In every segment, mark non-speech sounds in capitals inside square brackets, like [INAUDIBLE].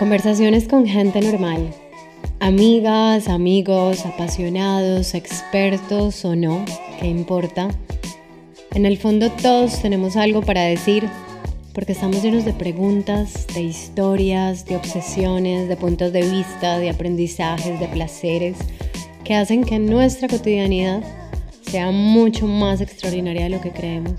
Conversaciones con gente normal. Amigas, amigos, apasionados, expertos o no, ¿qué importa? En el fondo todos tenemos algo para decir porque estamos llenos de preguntas, de historias, de obsesiones, de puntos de vista, de aprendizajes, de placeres que hacen que nuestra cotidianidad sea mucho más extraordinaria de lo que creemos.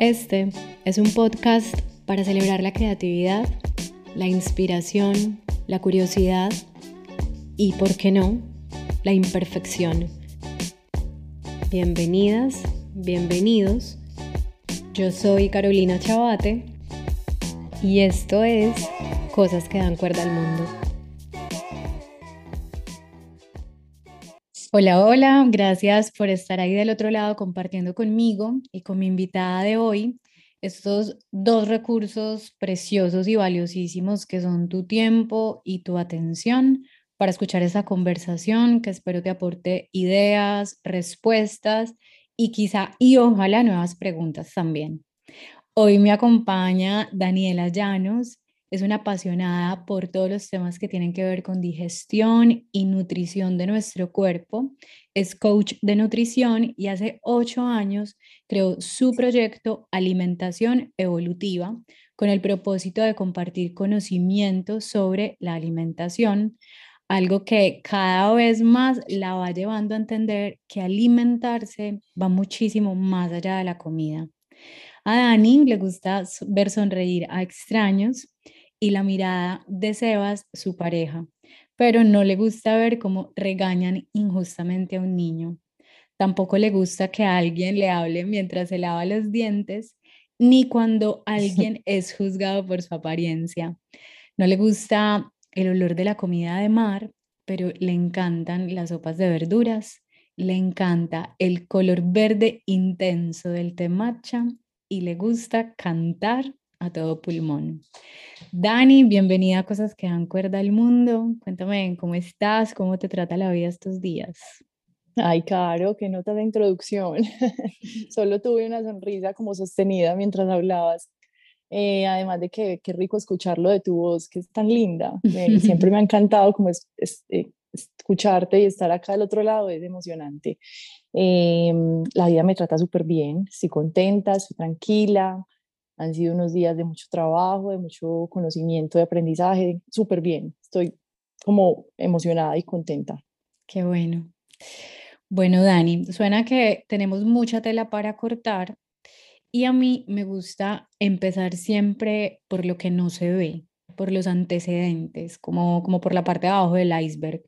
Este es un podcast para celebrar la creatividad, la inspiración, la curiosidad y, ¿por qué no?, la imperfección. Bienvenidas, bienvenidos. Yo soy Carolina Chabate y esto es Cosas que dan cuerda al mundo. Hola, hola, gracias por estar ahí del otro lado compartiendo conmigo y con mi invitada de hoy estos dos recursos preciosos y valiosísimos que son tu tiempo y tu atención para escuchar esa conversación que espero te aporte ideas, respuestas y quizá y ojalá nuevas preguntas también. Hoy me acompaña Daniela Llanos, es una apasionada por todos los temas que tienen que ver con digestión y nutrición de nuestro cuerpo. Es coach de nutrición y hace ocho años creó su proyecto Alimentación Evolutiva con el propósito de compartir conocimientos sobre la alimentación, algo que cada vez más la va llevando a entender que alimentarse va muchísimo más allá de la comida. A Dani le gusta ver sonreír a extraños y la mirada de Sebas, su pareja, pero no le gusta ver cómo regañan injustamente a un niño. Tampoco le gusta que alguien le hable mientras se lava los dientes, ni cuando [LAUGHS] alguien es juzgado por su apariencia. No le gusta el olor de la comida de mar, pero le encantan las sopas de verduras, le encanta el color verde intenso del té matcha y le gusta cantar a todo pulmón. Dani, bienvenida a Cosas que dan cuerda al mundo. Cuéntame cómo estás, cómo te trata la vida estos días. Ay, Caro, qué nota de introducción. [LAUGHS] Solo tuve una sonrisa como sostenida mientras hablabas. Eh, además de que qué rico escucharlo de tu voz, que es tan linda. siempre me ha [LAUGHS] encantado como es, eh, escucharte y estar acá del otro lado, es emocionante. Em, la vida me trata súper bien, estoy contenta, estoy tranquila, han sido unos días de mucho trabajo, de mucho conocimiento, de aprendizaje, súper bien. Estoy como emocionada y contenta. Qué bueno. Bueno, Dani, suena que tenemos mucha tela para cortar y a mí me gusta empezar siempre por lo que no se ve, por los antecedentes, como, como por la parte de abajo del iceberg.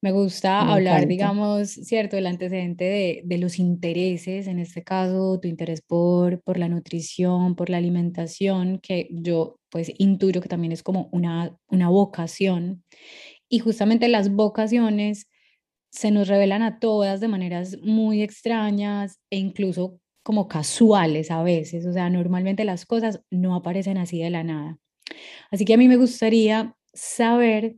Me gusta hablar, digamos, cierto, del antecedente de, de, los intereses, en este caso, tu interés por, por la nutrición, por la alimentación, que yo pues intuyo que también es como una, una vocación. Y justamente las vocaciones se nos revelan a todas de maneras muy extrañas e incluso como casuales a veces. O sea, normalmente las cosas no aparecen así de la nada. Así que a mí me gustaría saber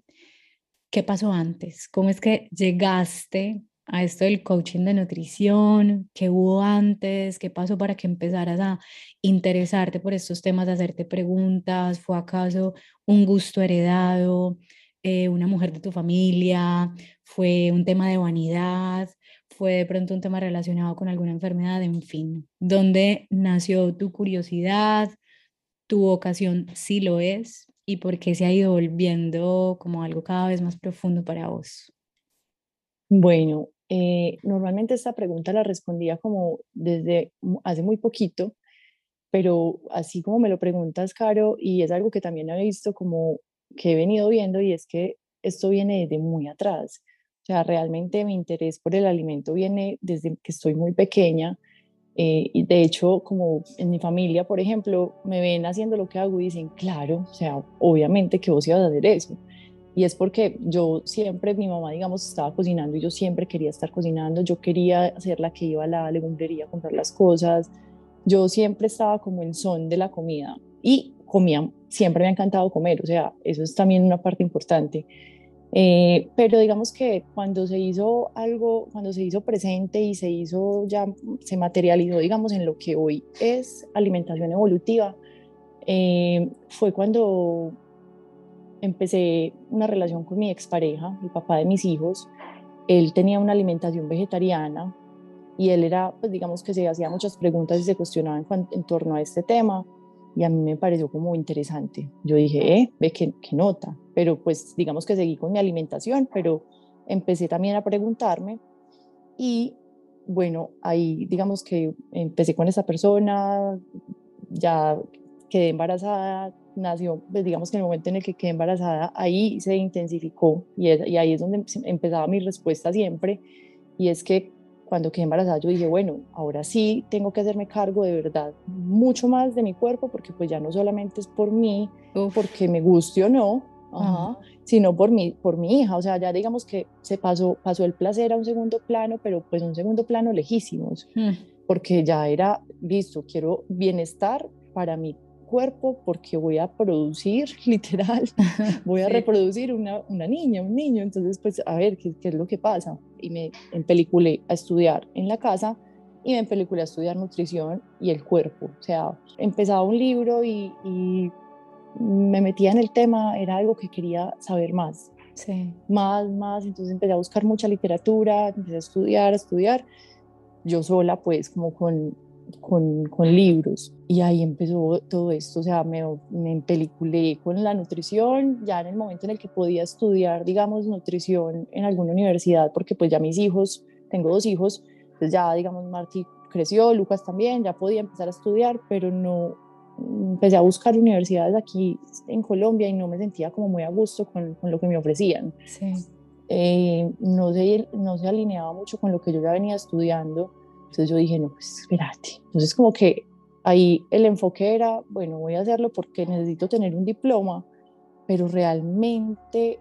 ¿qué pasó antes? ¿Cómo es que llegaste a esto del coaching de nutrición? ¿Qué hubo antes? ¿Qué pasó para que empezaras a interesarte por estos temas, a hacerte preguntas? ¿Fue acaso un gusto heredado? Eh, ¿Una mujer de tu familia? ¿Fue un tema de vanidad? ¿Fue de pronto un tema relacionado con alguna enfermedad? En fin, ¿dónde nació tu curiosidad? ¿Tu vocación sí lo es? Y por qué se ha ido volviendo como algo cada vez más profundo para vos? Bueno, eh, normalmente esta pregunta la respondía como desde hace muy poquito, pero así como me lo preguntas, Caro, y es algo que también he visto como que he venido viendo y es que esto viene desde muy atrás. O sea, realmente mi interés por el alimento viene desde que estoy muy pequeña eh, y de hecho, como en mi familia, por ejemplo, me ven haciendo lo que hago y dicen, claro, o sea, obviamente que vos ibas a hacer eso. Y es porque yo siempre, mi mamá, digamos, estaba cocinando y yo siempre quería estar cocinando, yo quería ser la que iba a la legumbrería a comprar las cosas, yo siempre estaba como en son de la comida y comía, siempre me ha encantado comer, o sea, eso es también una parte importante. Eh, pero digamos que cuando se hizo algo, cuando se hizo presente y se hizo ya, se materializó, digamos, en lo que hoy es alimentación evolutiva, eh, fue cuando empecé una relación con mi expareja, el papá de mis hijos. Él tenía una alimentación vegetariana y él era, pues digamos que se hacía muchas preguntas y se cuestionaba en, en torno a este tema y a mí me pareció como interesante. Yo dije, eh, ve qué, qué nota, pero pues digamos que seguí con mi alimentación, pero empecé también a preguntarme y bueno, ahí digamos que empecé con esa persona, ya quedé embarazada, nació, pues digamos que en el momento en el que quedé embarazada, ahí se intensificó y, y ahí es donde empezaba mi respuesta siempre, y es que cuando quedé embarazada yo dije, bueno, ahora sí tengo que hacerme cargo de verdad mucho más de mi cuerpo, porque pues ya no solamente es por mí, porque me guste o no, sino por mi, por mi hija, o sea, ya digamos que se pasó, pasó el placer a un segundo plano, pero pues un segundo plano lejísimos, hmm. porque ya era, listo, quiero bienestar para mi cuerpo porque voy a producir, [LAUGHS] literal, [LAUGHS] voy a reproducir una, una, niña, un niño. Entonces, pues, a ver, ¿qué, ¿qué, es lo que pasa? Y me empeliculé a estudiar en la casa y me empeliculé a estudiar nutrición y el cuerpo. O sea, empezaba un libro y, y me metía en el tema, era algo que quería saber más. Sí. Más, más. Entonces empecé a buscar mucha literatura, empecé a estudiar, a estudiar. Yo sola, pues, como con con, con, libros y ahí empezó todo esto, o sea, me, me empeliculé con la nutrición, ya en el momento en el que podía estudiar, digamos, nutrición en alguna universidad, porque pues ya mis hijos, tengo dos hijos, pues ya, digamos, Marty creció, Lucas también, ya podía empezar a estudiar, pero no, empecé a buscar universidades aquí en Colombia y no me sentía como muy a gusto con, con lo que me ofrecían. Sí. Eh, no, se, no se alineaba mucho con lo que yo ya venía estudiando entonces yo dije, no, pues espérate. Entonces como que ahí el enfoque era, bueno, voy a hacerlo porque necesito tener un diploma, pero realmente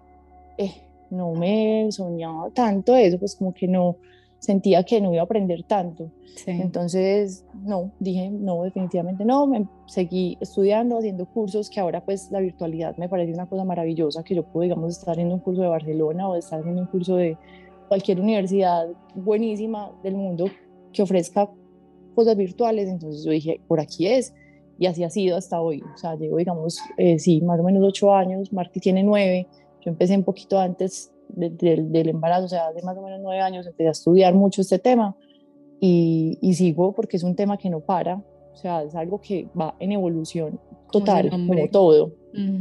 eh, no me soñaba tanto eso, pues como que no sentía que no iba a aprender tanto. Entonces, no, dije, no, definitivamente no, me seguí estudiando, haciendo cursos, que ahora pues la virtualidad me parece una cosa maravillosa, que yo puedo, digamos, estar haciendo un curso de Barcelona o estar haciendo un curso de cualquier universidad buenísima del mundo que ofrezca cosas virtuales, entonces yo dije, por aquí es, y así ha sido hasta hoy, o sea, llevo, digamos, eh, sí, más o menos ocho años, Marty tiene nueve, yo empecé un poquito antes del embarazo, o sea, hace más o menos nueve años empecé a estudiar mucho este tema, y, y, sigo porque es un tema que no para, o sea, es algo que va en evolución total, como todo,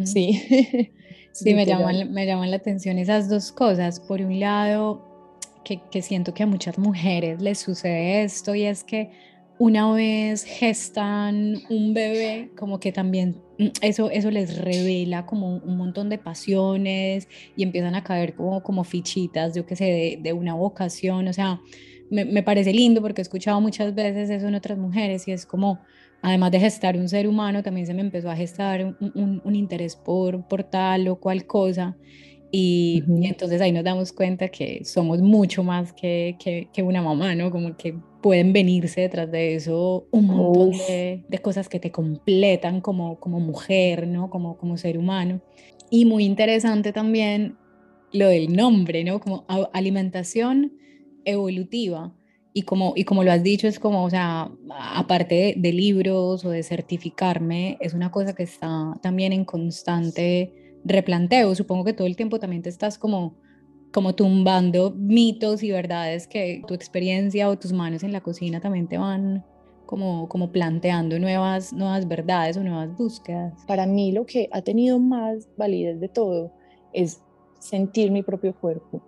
sí. [LAUGHS] sí, me llaman, me llaman la atención esas dos cosas, por un lado, que, siento que a muchas mujeres les sucede esto y es que una vez gestan un bebé, como que también mm, eso, eso les revela como un montón de pasiones y empiezan a caer como, como fichitas, yo qué sé, de, de, una vocación. O sea, me, me, parece lindo porque he escuchado muchas veces eso en otras mujeres y es como, además de gestar un ser humano, también se me empezó a gestar un, un, un interés por, por tal o cual cosa. Y, entonces ahí nos damos cuenta que somos mucho más que, que, una mamá, ¿no? Como que pueden venirse detrás de eso un montón de, de, cosas que te completan como, como mujer, ¿no? Como, como ser humano. Y muy interesante también lo del nombre, ¿no? Como alimentación evolutiva. Y como, y como lo has dicho, es como, o sea, aparte de, de libros o de certificarme, es una cosa que está también en constante replanteo. Supongo que todo el tiempo también te estás como, como tumbando mitos y verdades que tu experiencia o tus manos en la cocina también te van como, como planteando nuevas, nuevas verdades o nuevas búsquedas. Para mí lo que ha tenido más validez de todo es sentir mi propio cuerpo,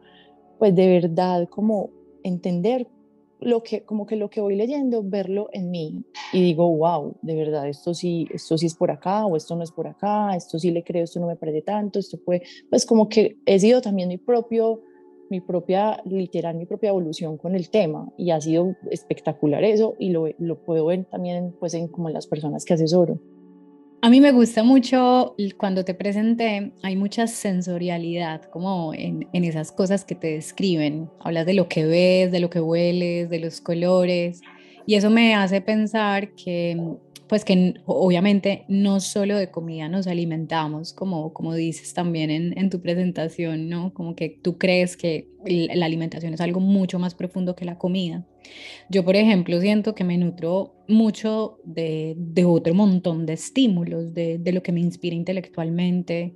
pues de verdad como entender lo que, como que lo que voy leyendo, verlo en mí y digo, wow, de verdad, esto sí, esto sí es por acá o esto no es por acá, esto sí le creo, esto no me parece tanto, esto fue, pues como que he sido también mi propio, mi propia, literal, mi propia evolución con el tema y ha sido espectacular eso y lo, lo puedo ver también pues en como en las personas que asesoro. A mí me gusta mucho cuando te presenté, hay mucha sensorialidad como en, en, esas cosas que te describen. Hablas de lo que ves, de lo que hueles, de los colores. Y eso me hace pensar que, pues que obviamente no solo de comida nos alimentamos, como, como dices también en, en tu presentación, ¿no? Como que tú crees que la alimentación es algo mucho más profundo que la comida. Yo, por ejemplo, siento que me nutro mucho de, de otro montón de estímulos, de, de lo que me inspira intelectualmente,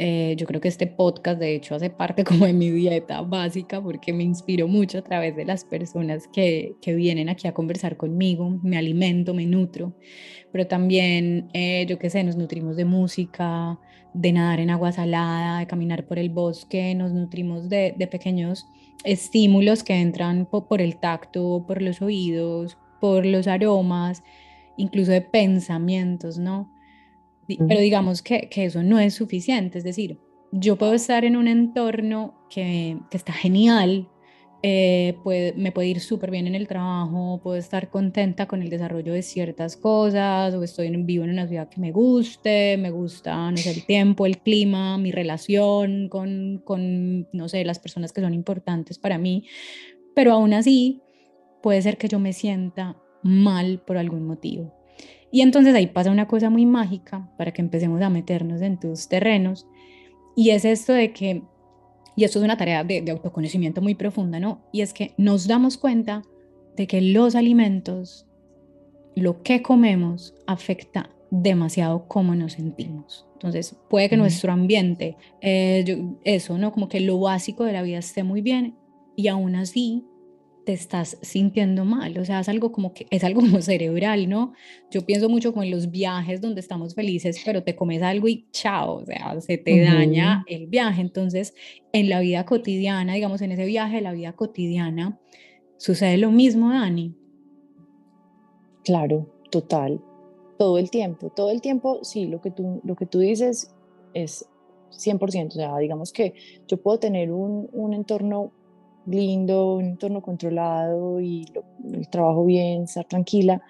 eh, yo creo que este podcast, de hecho, hace parte [LAUGHS] como de mi dieta básica porque me inspiro mucho a través de las personas que, que vienen aquí a conversar conmigo, me alimento, me nutro, pero también, eh, yo qué sé, nos nutrimos de música, de nadar en agua salada, de caminar por el bosque, nos nutrimos de, de pequeños estímulos que entran por, por el tacto, por los oídos, por los aromas, incluso de pensamientos, ¿no? Pero digamos que, que, eso no es suficiente, es decir, yo puedo estar en un entorno que, que está genial, eh, puede, me puede ir súper bien en el trabajo, puedo estar contenta con el desarrollo de ciertas cosas, o estoy en, vivo en una ciudad que me guste, me gusta, no sé, el tiempo, el clima, mi relación con, con, no sé, las personas que son importantes para mí, pero aún así puede ser que yo me sienta mal por algún motivo. Y entonces ahí pasa una cosa muy mágica para que empecemos a meternos en tus terrenos. Y es esto de que, y esto es una tarea de, de autoconocimiento muy profunda, ¿no? Y es que nos damos cuenta de que los alimentos, lo que comemos, afecta demasiado cómo nos sentimos. Entonces, puede que nuestro ambiente, eh, eso, ¿no? Como que lo básico de la vida esté muy bien y aún así te estás sintiendo mal, o sea, es algo como que es algo [LAUGHS] como cerebral, ¿no? Yo pienso mucho como en los viajes donde estamos felices, pero te comes algo y chao, o sea, se te daña el viaje. Entonces, en la vida cotidiana, digamos, en ese viaje de la vida cotidiana, sucede lo mismo, Dani. Claro, total. Todo el tiempo, todo el tiempo, sí, lo que tú, lo que tú dices es 100%, o sea, digamos que yo puedo tener un, un entorno lindo, un entorno controlado y el trabajo bien, estar tranquila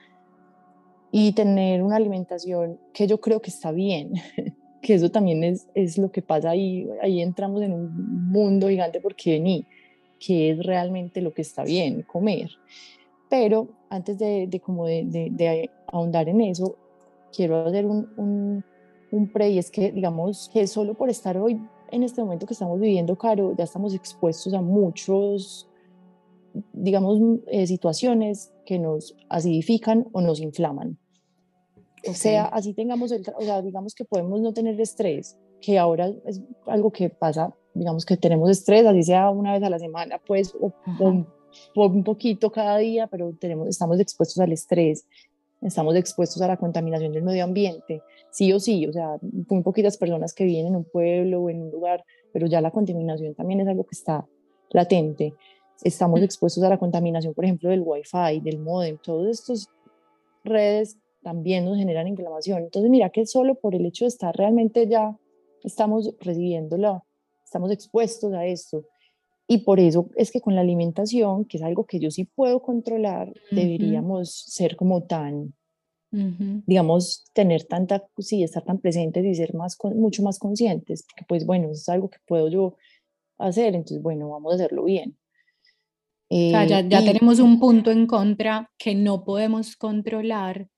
y tener una alimentación que yo creo que está bien, [LAUGHS] que eso también es, es lo que pasa ahí, ahí entramos en un mundo gigante porque vení, que es realmente lo que está bien, comer. Pero antes de, de como de, de, ahondar en eso, quiero hacer un, un, un pre y es que digamos que solo por estar hoy en este momento que estamos viviendo, Caro, ya estamos expuestos a muchos, digamos, eh, situaciones que nos acidifican o nos inflaman. O sea, así tengamos el, o sea, digamos que podemos no tener estrés, que ahora es algo que pasa, digamos que tenemos estrés, así sea una vez a la semana, pues, o, o un poquito cada día, pero tenemos, estamos expuestos al estrés, estamos expuestos a la contaminación del medio ambiente, sí o sí, o sea, muy poquitas personas que viven en un pueblo o en un lugar, pero ya la contaminación también es algo que está latente. Estamos mm. expuestos a la contaminación, por ejemplo, del wifi, del modem, todas estas redes también nos generan inflamación. Entonces, mira que solo por el hecho de estar realmente ya estamos recibiéndola, estamos expuestos a esto. Y por eso es que con la alimentación, que es algo que yo sí puedo controlar, deberíamos ser como tan, digamos, tener tanta, sí, estar tan presentes y ser más, mucho más conscientes, porque pues bueno, es algo que puedo yo hacer, entonces bueno, vamos a hacerlo bien. o sea, ya, ya tenemos un punto en contra que no podemos controlar,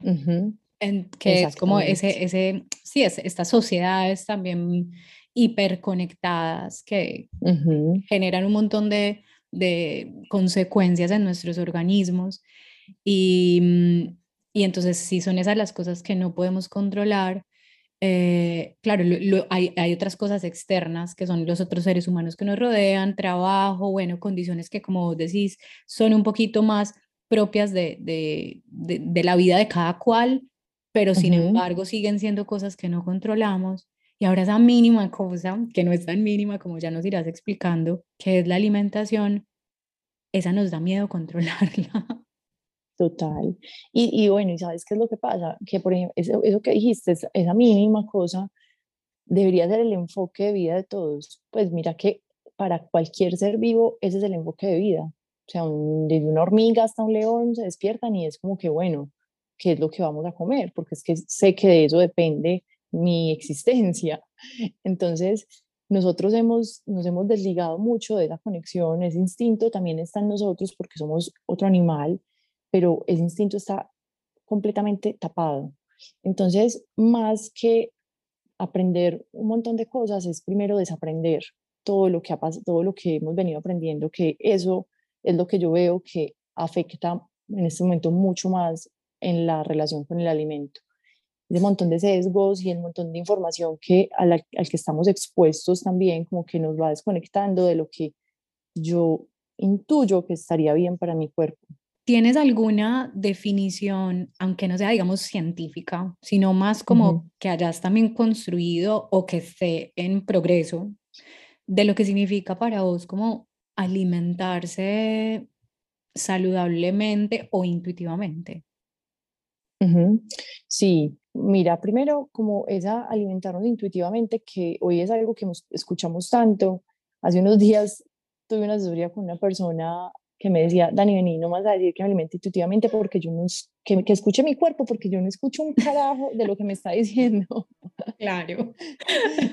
en, que es como ese, ese, sí, es, estas sociedades también hiperconectadas que generan un montón de, de, consecuencias en nuestros organismos. Y, mm, y, entonces, si son esas las cosas que no podemos controlar, eh, claro, hay, hay, otras cosas externas que son los otros seres humanos que nos rodean, trabajo, bueno, condiciones que como vos decís son un poquito más propias de, de, de, la vida de cada cual, pero sin embargo siguen siendo cosas que no controlamos. Y ahora esa mínima cosa, que no es tan mínima como ya nos irás explicando, que es la alimentación, esa nos da miedo [LAUGHS] controlarla. Total. Y, y bueno, ¿y sabes qué es lo que pasa? Que por ejemplo, eso, eso que dijiste, esa mínima cosa, debería ser el enfoque de vida de todos. Pues mira que para cualquier ser vivo, ese es el enfoque de vida. O sea, desde una hormiga hasta un león se despiertan y es como que, bueno, ¿qué es lo que vamos a comer? Porque es que sé que de eso depende mi existencia. [LAUGHS] Entonces, nosotros hemos, nos hemos desligado mucho de esa conexión, ese instinto también está en nosotros porque somos otro animal, pero ese instinto está completamente tapado. Entonces, más que aprender un montón de cosas, es primero desaprender todo lo que ha todo lo que hemos venido aprendiendo, que eso es lo que yo veo que afecta en este momento mucho más en la relación con el alimento. Ese montón de sesgos y el montón de información que al que estamos expuestos también, como que nos va desconectando de lo que yo intuyo que estaría bien para mi cuerpo. ¿Tienes alguna definición, aunque no sea, digamos, científica, sino más como que hayas también construido o que esté en progreso de lo que significa para vos como alimentarse saludablemente o intuitivamente? Sí, mira, primero como esa alimentarnos intuitivamente, que hoy es algo que escuchamos tanto. Hace unos días tuve una asesoría con una persona que me decía, Dani, vení, no más a decir que me alimente intuitivamente porque yo no, que, que escuche mi cuerpo porque yo no escucho un carajo de lo que me está [LAUGHS] diciendo. Claro.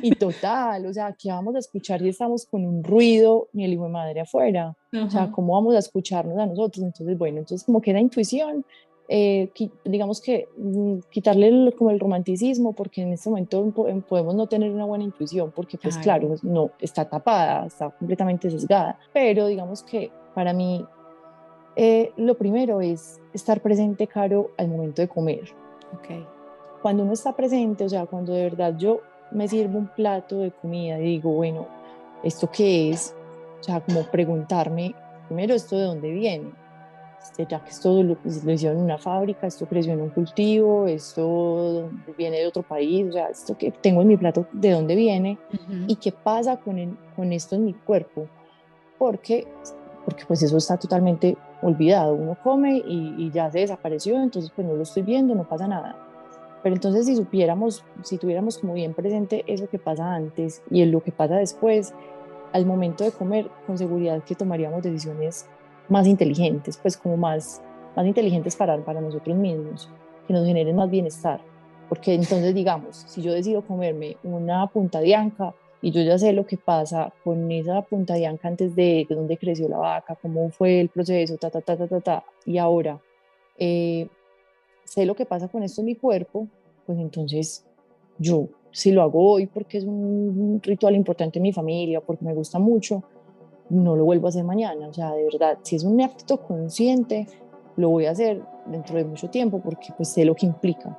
Y total, o sea, ¿qué vamos a escuchar si estamos con un ruido ni el hijo de madre afuera? O sea, ¿cómo vamos a escucharnos a nosotros? Entonces, bueno, entonces como que la intuición, eh, digamos que mm, quitarle como el romanticismo, porque en este momento podemos no tener una buena intuición, porque pues claro, no, está tapada, está completamente sesgada, pero digamos que para mí, eh, lo primero es estar presente, Caro, al momento de comer. Okay. Cuando uno está presente, o sea, cuando de verdad yo me sirvo un plato de comida y digo, bueno, ¿esto qué es? O sea, como preguntarme, primero, ¿esto de dónde viene? Este, ya que esto lo, lo, hicieron en una fábrica, esto creció en un cultivo, esto viene de otro país, o sea, esto que tengo en mi plato, ¿de dónde viene? ¿Y qué pasa con, con esto en mi cuerpo? Porque porque pues eso está totalmente olvidado. Uno come y, ya se desapareció, entonces pues no lo estoy viendo, no pasa nada. Pero entonces si supiéramos, si tuviéramos como bien presente eso que pasa antes y lo que pasa después, al momento de comer, con seguridad que tomaríamos decisiones más inteligentes, pues como más, más inteligentes para, para nosotros mismos, que nos generen más bienestar. Porque entonces, digamos, si yo decido comerme una punta de anca, y yo ya sé lo que pasa con esa punta de anca antes de dónde creció la vaca, cómo fue el proceso, ta, ta, ta, ta, ta, ta. y ahora eh, sé lo que pasa con esto en mi cuerpo, pues entonces yo, si lo hago hoy porque es un ritual importante en mi familia, porque me gusta mucho, no lo vuelvo a hacer mañana, o sea, de verdad, si es un acto consciente, lo voy a hacer dentro de mucho tiempo porque pues sé lo que implica.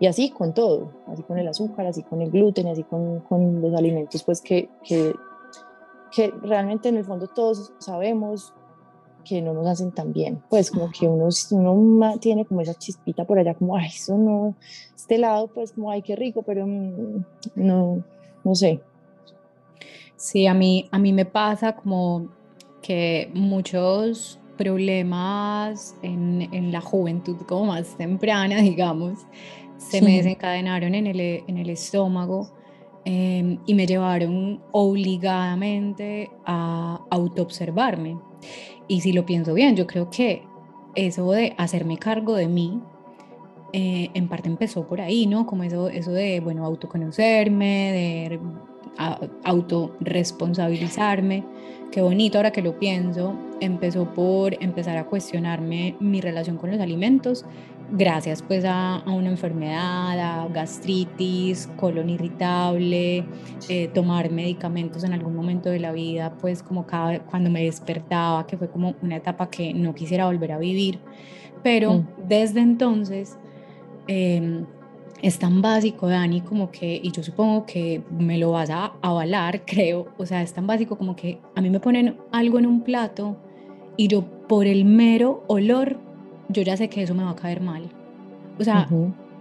Y así con todo, así con el azúcar, así con el gluten, así con, con los alimentos, pues que, que, que, realmente en el fondo todos sabemos que no nos hacen tan bien. Pues como que uno, uno tiene como esa chispita por allá, como, ay, eso no, este lado, pues como, ay, qué rico, pero mm, no, no sé. Sí, a mí, a mí me pasa como que muchos problemas en, en la juventud como más temprana, [LAUGHS] digamos, se me desencadenaron en el, en el estómago em, y me llevaron obligadamente a autoobservarme. Y si lo pienso bien, yo creo que eso de hacerme cargo de mí, eh, en parte empezó por ahí, ¿no? Como eso, eso de, bueno, autoconocerme, de autorresponsabilizarme. Qué bonito ahora que lo pienso. Empezó por empezar a cuestionarme mi relación con los alimentos gracias pues a, una enfermedad, a gastritis, colon irritable, eh, tomar medicamentos en algún momento de la vida, pues como cada, cuando me despertaba, que fue como una etapa que no quisiera volver a vivir. Pero mm. desde entonces em, es tan básico, Dani, como que, y yo supongo que me lo vas a avalar, [LAUGHS] creo, o sea, es tan básico como que a mí me ponen algo en un plato y yo por el mero olor yo ya sé que eso me va a caer mal. O sea,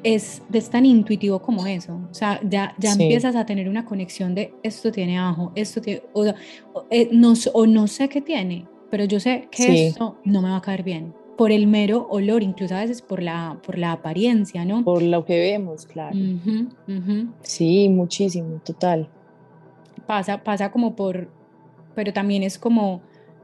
es, es, tan intuitivo como eso. O sea, ya, ya empiezas a tener una conexión de esto tiene ajo, esto tiene, o, eh, no, o no sé qué tiene, pero yo sé que esto no me va a caer bien. Por el mero olor, incluso a veces por la, por la apariencia, ¿no? Por lo que vemos, claro. Sí, muchísimo, total. Pasa, pasa como por, pero también es como,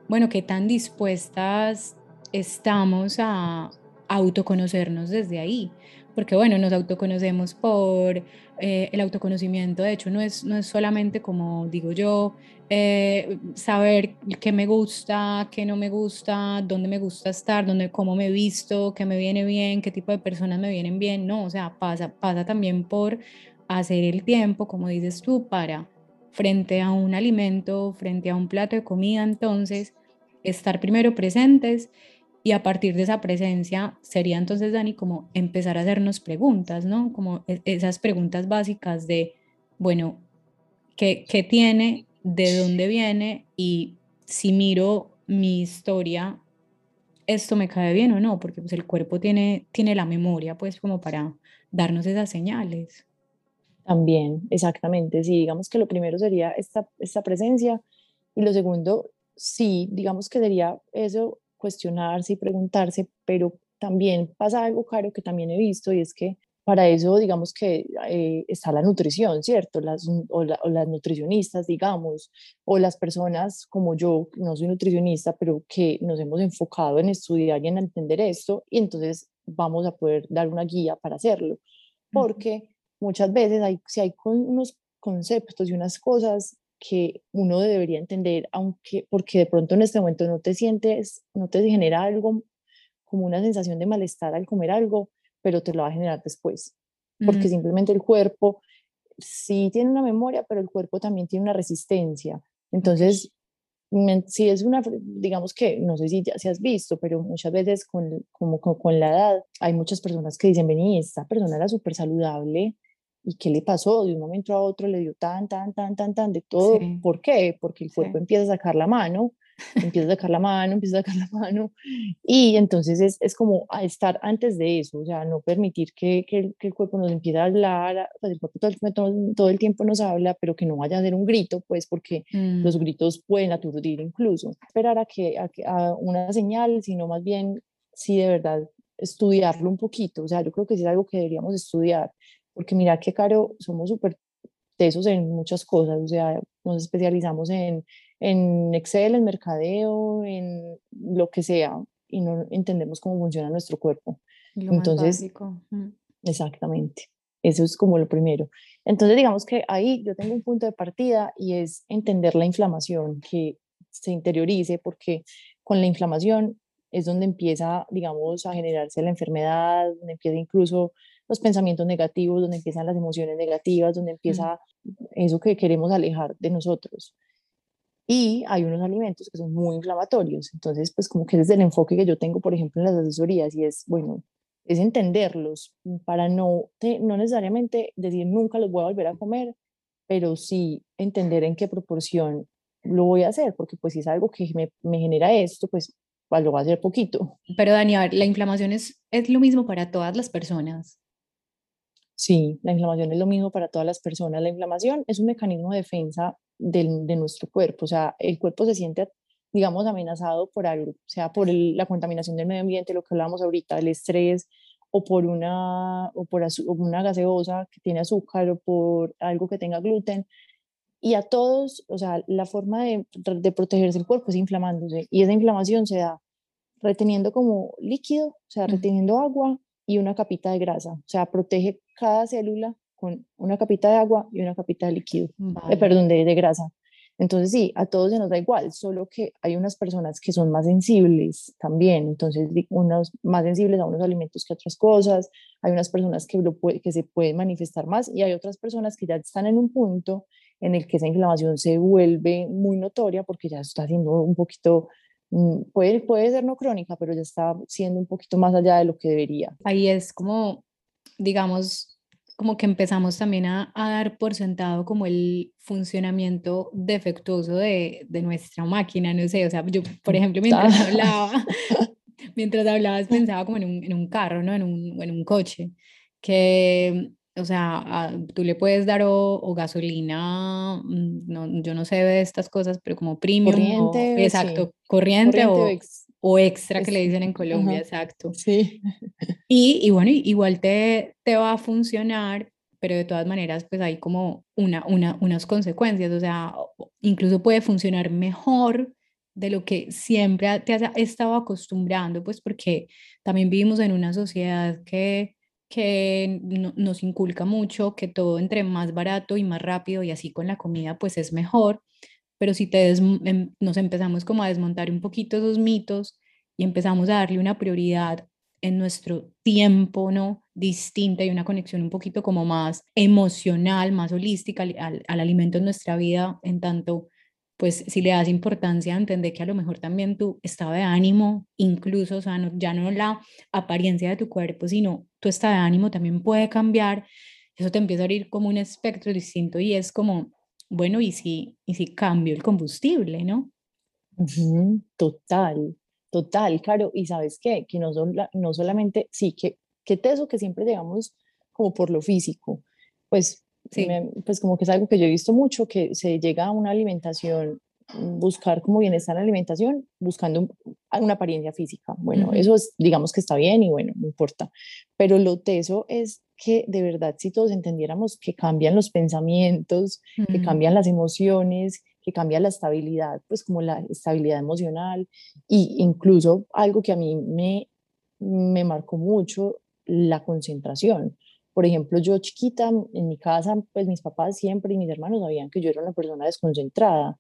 bueno, qué tan dispuestas estamos a autoconocernos desde ahí, porque bueno, nos autoconocemos por eh, el autoconocimiento, de hecho no es, no es solamente como digo yo, eh, saber qué me gusta, qué no me gusta, dónde me gusta estar, dónde, cómo me visto, qué me viene bien, qué tipo de personas me vienen bien, no, o sea, pasa, pasa también por hacer el tiempo, como dices tú, para frente a un alimento, frente a un plato de comida, entonces estar primero presentes y a partir de esa presencia sería entonces, Dani, como empezar a hacernos preguntas, ¿no? Como e, esas preguntas básicas de, bueno, ¿qué, qué tiene? ¿De dónde viene? Y si miro mi historia, ¿esto me cae bien o no? Porque pues el cuerpo tiene, tiene la memoria, pues como para darnos esas señales. También, exactamente. Sí, digamos que lo primero sería esta, esta presencia y lo segundo, sí, digamos que sería eso, cuestionarse y preguntarse, pero también pasa algo, Caro, que también he visto y es que para eso, digamos que eh, está la nutrición, ¿cierto? Las, o, las nutricionistas, digamos, o las personas como yo, no soy nutricionista, pero que nos hemos enfocado en estudiar y en entender esto, y entonces vamos a poder dar una guía para hacerlo. Porque muchas veces hay, si hay unos conceptos y unas cosas que uno debería entender, aunque porque de pronto en este momento no te sientes, no te genera algo como una sensación de malestar al comer algo, pero te lo va a generar después, porque simplemente el cuerpo sí tiene una memoria, pero el cuerpo también tiene una resistencia. Entonces, si es una, digamos que, no sé si ya se has visto, pero muchas veces con, como, con, la edad, hay muchas personas que dicen, vení, esta persona era súper saludable, ¿Y qué le pasó? De un momento a otro le dio tan, tan, tan, tan, tan de todo. ¿Por qué? Porque el cuerpo empieza a sacar la mano, empieza a [LAUGHS] sacar la mano, empieza a sacar la mano. Y entonces es, es como estar antes de eso, o sea, no permitir que, que, el, que el cuerpo nos empiece a hablar, pues el cuerpo todo el, todo, el, tiempo nos habla, pero que no vaya a ser un grito, pues porque mm. los gritos pueden aturdir incluso. Esperar a que, a a una señal, sino más bien, sí, de verdad, estudiarlo un poquito, o sea, yo creo que es algo que deberíamos estudiar, porque mira que, Caro, somos súper tesos en muchas cosas, o sea, nos especializamos en, en Excel, en mercadeo, en lo que sea, y no entendemos cómo funciona nuestro cuerpo. Entonces, exactamente, eso es como lo primero. Entonces, digamos que ahí yo tengo un punto de partida y es entender la inflamación, que se interiorice, porque con la inflamación es donde empieza, digamos, a generarse la enfermedad, donde empieza incluso los pensamientos negativos, donde empiezan las emociones negativas, donde empieza eso que queremos alejar de nosotros. Y hay unos alimentos que son muy inflamatorios. Entonces, pues como que ese es el enfoque que yo tengo, por ejemplo, en las asesorías y es, bueno, es entenderlos para no, no necesariamente decir nunca los voy a volver a comer, pero sí entender en qué proporción lo voy a hacer, porque pues si es algo que me, me genera esto, pues, lo voy a hacer poquito. Pero Dani, a ver, la inflamación es, es lo mismo para todas las personas. Sí, la inflamación es lo mismo para todas las personas. La inflamación es un mecanismo de defensa de nuestro cuerpo, o sea, el cuerpo se siente, digamos, amenazado por algo, sea por la contaminación del medio ambiente, lo que hablábamos ahorita, el estrés, o por una, o por una gaseosa que tiene azúcar, o por algo que tenga gluten. Y a todos, o sea, la forma de, de protegerse el cuerpo es inflamándose, y esa inflamación se da reteniendo como líquido, o sea, reteniendo agua y una capita de grasa, o sea, protege cada célula con una capita de agua y una capita de líquido, eh, perdón, de, de, grasa. Entonces sí, a todos se nos da igual, solo que hay unas personas que son más sensibles también, entonces unos más sensibles a unos alimentos que a otras cosas, hay unas personas que, lo que se pueden manifestar más y hay otras personas que ya están en un punto en el que esa inflamación se vuelve muy notoria porque ya está siendo un poquito Puede, puede ser no crónica, pero ya está siendo un poquito más allá de lo que debería. Ahí es como digamos, como que empezamos también a, dar por sentado como el funcionamiento defectuoso de, de, nuestra máquina, no sé, o sea, yo, por ejemplo, mientras hablaba, [LAUGHS] mientras hablabas pensaba como en un, en un carro, ¿no? En un, en un coche, que, o sea, tú le puedes dar o, gasolina, mm, no, yo no sé de estas cosas, pero como premium, corriente, exacto, corriente, o, o extra que le dicen en Colombia, exacto. Sí. Y, y bueno, igual te, te va a funcionar, pero de todas maneras, pues hay como una, una, unas consecuencias, o sea, incluso puede funcionar mejor de lo que siempre te has estado acostumbrando, pues porque también vivimos en una sociedad que que nos inculca mucho que todo entre más barato y más rápido y así con la comida pues es mejor, pero si te em, nos empezamos como a desmontar un poquito esos mitos y empezamos a darle una prioridad en nuestro tiempo, ¿no? Distinta y una conexión un poquito como más emocional, más holística al, al alimento en nuestra vida, en tanto pues si le das importancia, entender que a lo mejor también tu estado de ánimo, incluso, o sea, ya no la apariencia de tu cuerpo, sino tu estado de ánimo también puede cambiar, eso te empieza a abrir como un espectro distinto y es como, bueno, ¿y si, y si cambio el combustible, no? Total, total, claro. Y sabes qué, que no, son no solamente, sí, que, que teso que siempre llegamos como por lo físico, pues Sí. pues como que es algo que yo he visto mucho, que se llega a una alimentación, buscar como bienestar en la alimentación, buscando una apariencia física. Bueno, eso es, digamos que está bien y bueno, no importa. Pero lo teso es que de verdad si todos entendiéramos que cambian los pensamientos, que cambian las emociones, que cambia la estabilidad, pues como la estabilidad emocional, y incluso algo que a mí me, me marcó mucho, la concentración. Por ejemplo, yo chiquita, en mi casa, pues mis papás siempre y mis hermanos sabían que yo era una persona desconcentrada,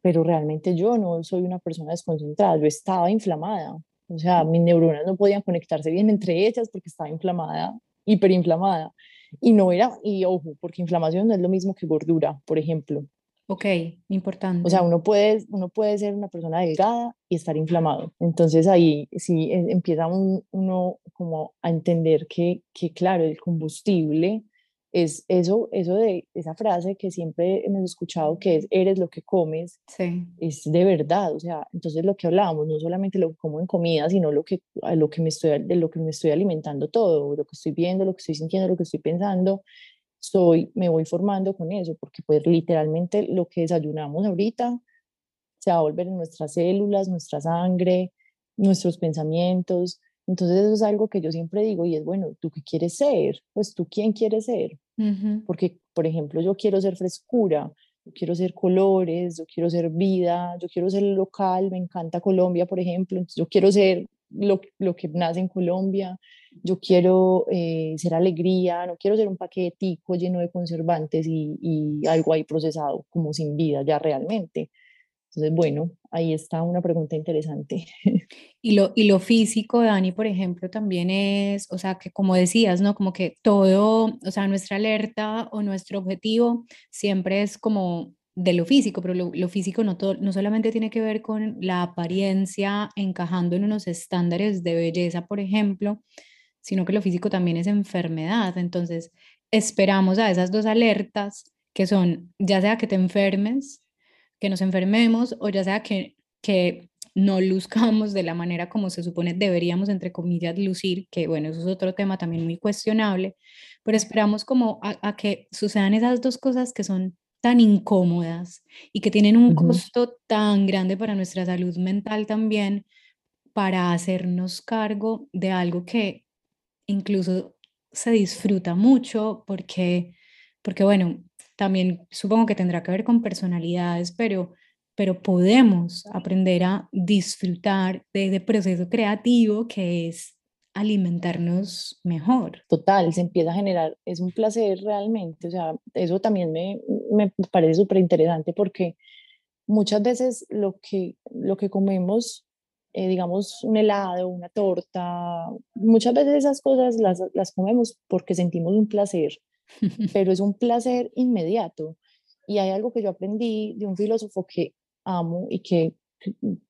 pero realmente yo no soy una persona desconcentrada, yo estaba inflamada. O sea, mis neuronas no podían conectarse bien entre ellas porque estaba inflamada, hiperinflamada. Y no era, y ojo, porque inflamación no es lo mismo que gordura, por ejemplo. Ok, importante. O sea, uno puede, uno puede ser una persona delgada y estar inflamado. Entonces ahí sí e, empieza uno como a entender que, que, claro, el combustible es eso, eso de esa frase que siempre hemos escuchado que es eres lo que comes, sí. es de verdad, o sea, entonces lo que hablábamos, no solamente lo que como en comida, sino lo que, lo que me estoy, de lo que me estoy alimentando todo, lo que estoy viendo, lo que estoy sintiendo, lo que estoy pensando, soy, me voy formando con eso, porque pues literalmente lo que desayunamos ahorita se va a volver en nuestras células, nuestra sangre, nuestros pensamientos. Entonces eso es algo que yo siempre digo y es, bueno, ¿tú qué quieres ser? Pues tú quién quieres ser. Porque, por ejemplo, yo quiero ser frescura, yo quiero ser colores, yo quiero ser vida, yo quiero ser local, me encanta Colombia, por ejemplo, yo quiero ser lo, lo que nace en Colombia, yo quiero eh, ser alegría, no quiero ser un paquetico lleno de conservantes y, y, algo ahí procesado como sin vida ya realmente. Entonces, bueno, ahí está una pregunta interesante. [LAUGHS] Y lo, y lo físico, Dani, por ejemplo, también es, o sea, que como decías, ¿no? Como que todo, o sea, nuestra alerta o nuestro objetivo siempre es como de lo físico, pero lo, físico no, no solamente tiene que ver con la apariencia encajando en unos estándares de belleza, por ejemplo, sino que lo físico también es enfermedad. Entonces, esperamos a esas dos alertas que son, ya sea que te enfermes, que nos enfermemos, o ya sea que, que no luzcamos de la manera como se supone deberíamos, entre comillas, lucir, que bueno, eso es otro tema también muy cuestionable, pero esperamos como a, a que sucedan esas dos cosas que son tan incómodas y que tienen un costo tan grande para nuestra salud mental también, para hacernos cargo de algo que incluso se disfruta mucho porque, porque bueno, también supongo que tendrá que ver con personalidades, pero, pero podemos aprender a disfrutar de ese proceso creativo que es alimentarnos mejor. Total, se empieza a generar, es un placer realmente, o sea, eso también me, me parece súper interesante porque muchas veces lo que, lo que comemos, eh, digamos, un helado, una torta, muchas veces esas cosas las, las comemos porque sentimos un placer, [LAUGHS] pero es un placer inmediato. Y hay algo que yo aprendí de un filósofo que amo y que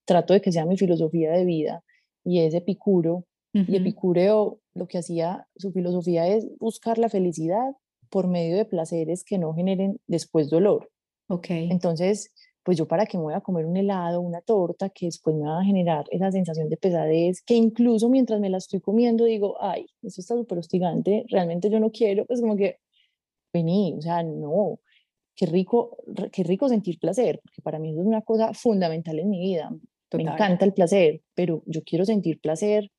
trato de que sea mi filosofía de vida, y es Epicuro, y Epicureo lo que hacía, su filosofía es buscar la felicidad por medio de placeres que no generen después dolor. Ok. Entonces, pues yo para qué me voy a comer un helado, una torta que después me va a generar esa sensación de pesadez, que incluso mientras me la estoy comiendo digo, ay, esto está súper hostigante, realmente yo no quiero, pues como que, vení, o sea, no, qué rico, qué rico sentir placer, porque para mí eso es una cosa fundamental en mi vida. Me encanta el placer, pero yo quiero sentir placer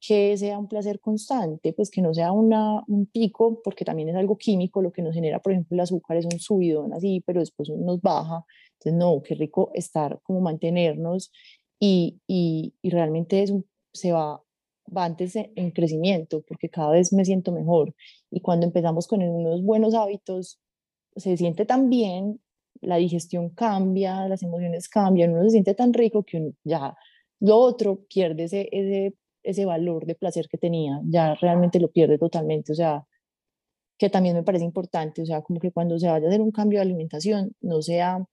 que sea un placer constante, pues que no sea una, un pico, porque también es algo químico, lo que nos genera, por ejemplo, el azúcar es un subidón así, pero después nos baja. Entonces, no, qué rico estar como mantenernos y, y, y realmente es se va va antes en crecimiento, porque cada vez me siento mejor. Y cuando empezamos con unos buenos hábitos, se siente tan bien, la digestión cambia, las emociones cambian, uno se siente tan rico que ya lo otro pierde ese, ese, ese valor de placer que tenía, ya realmente lo pierde totalmente. O sea, que también me parece importante, o sea, como que cuando se vaya a hacer un cambio de alimentación, no sea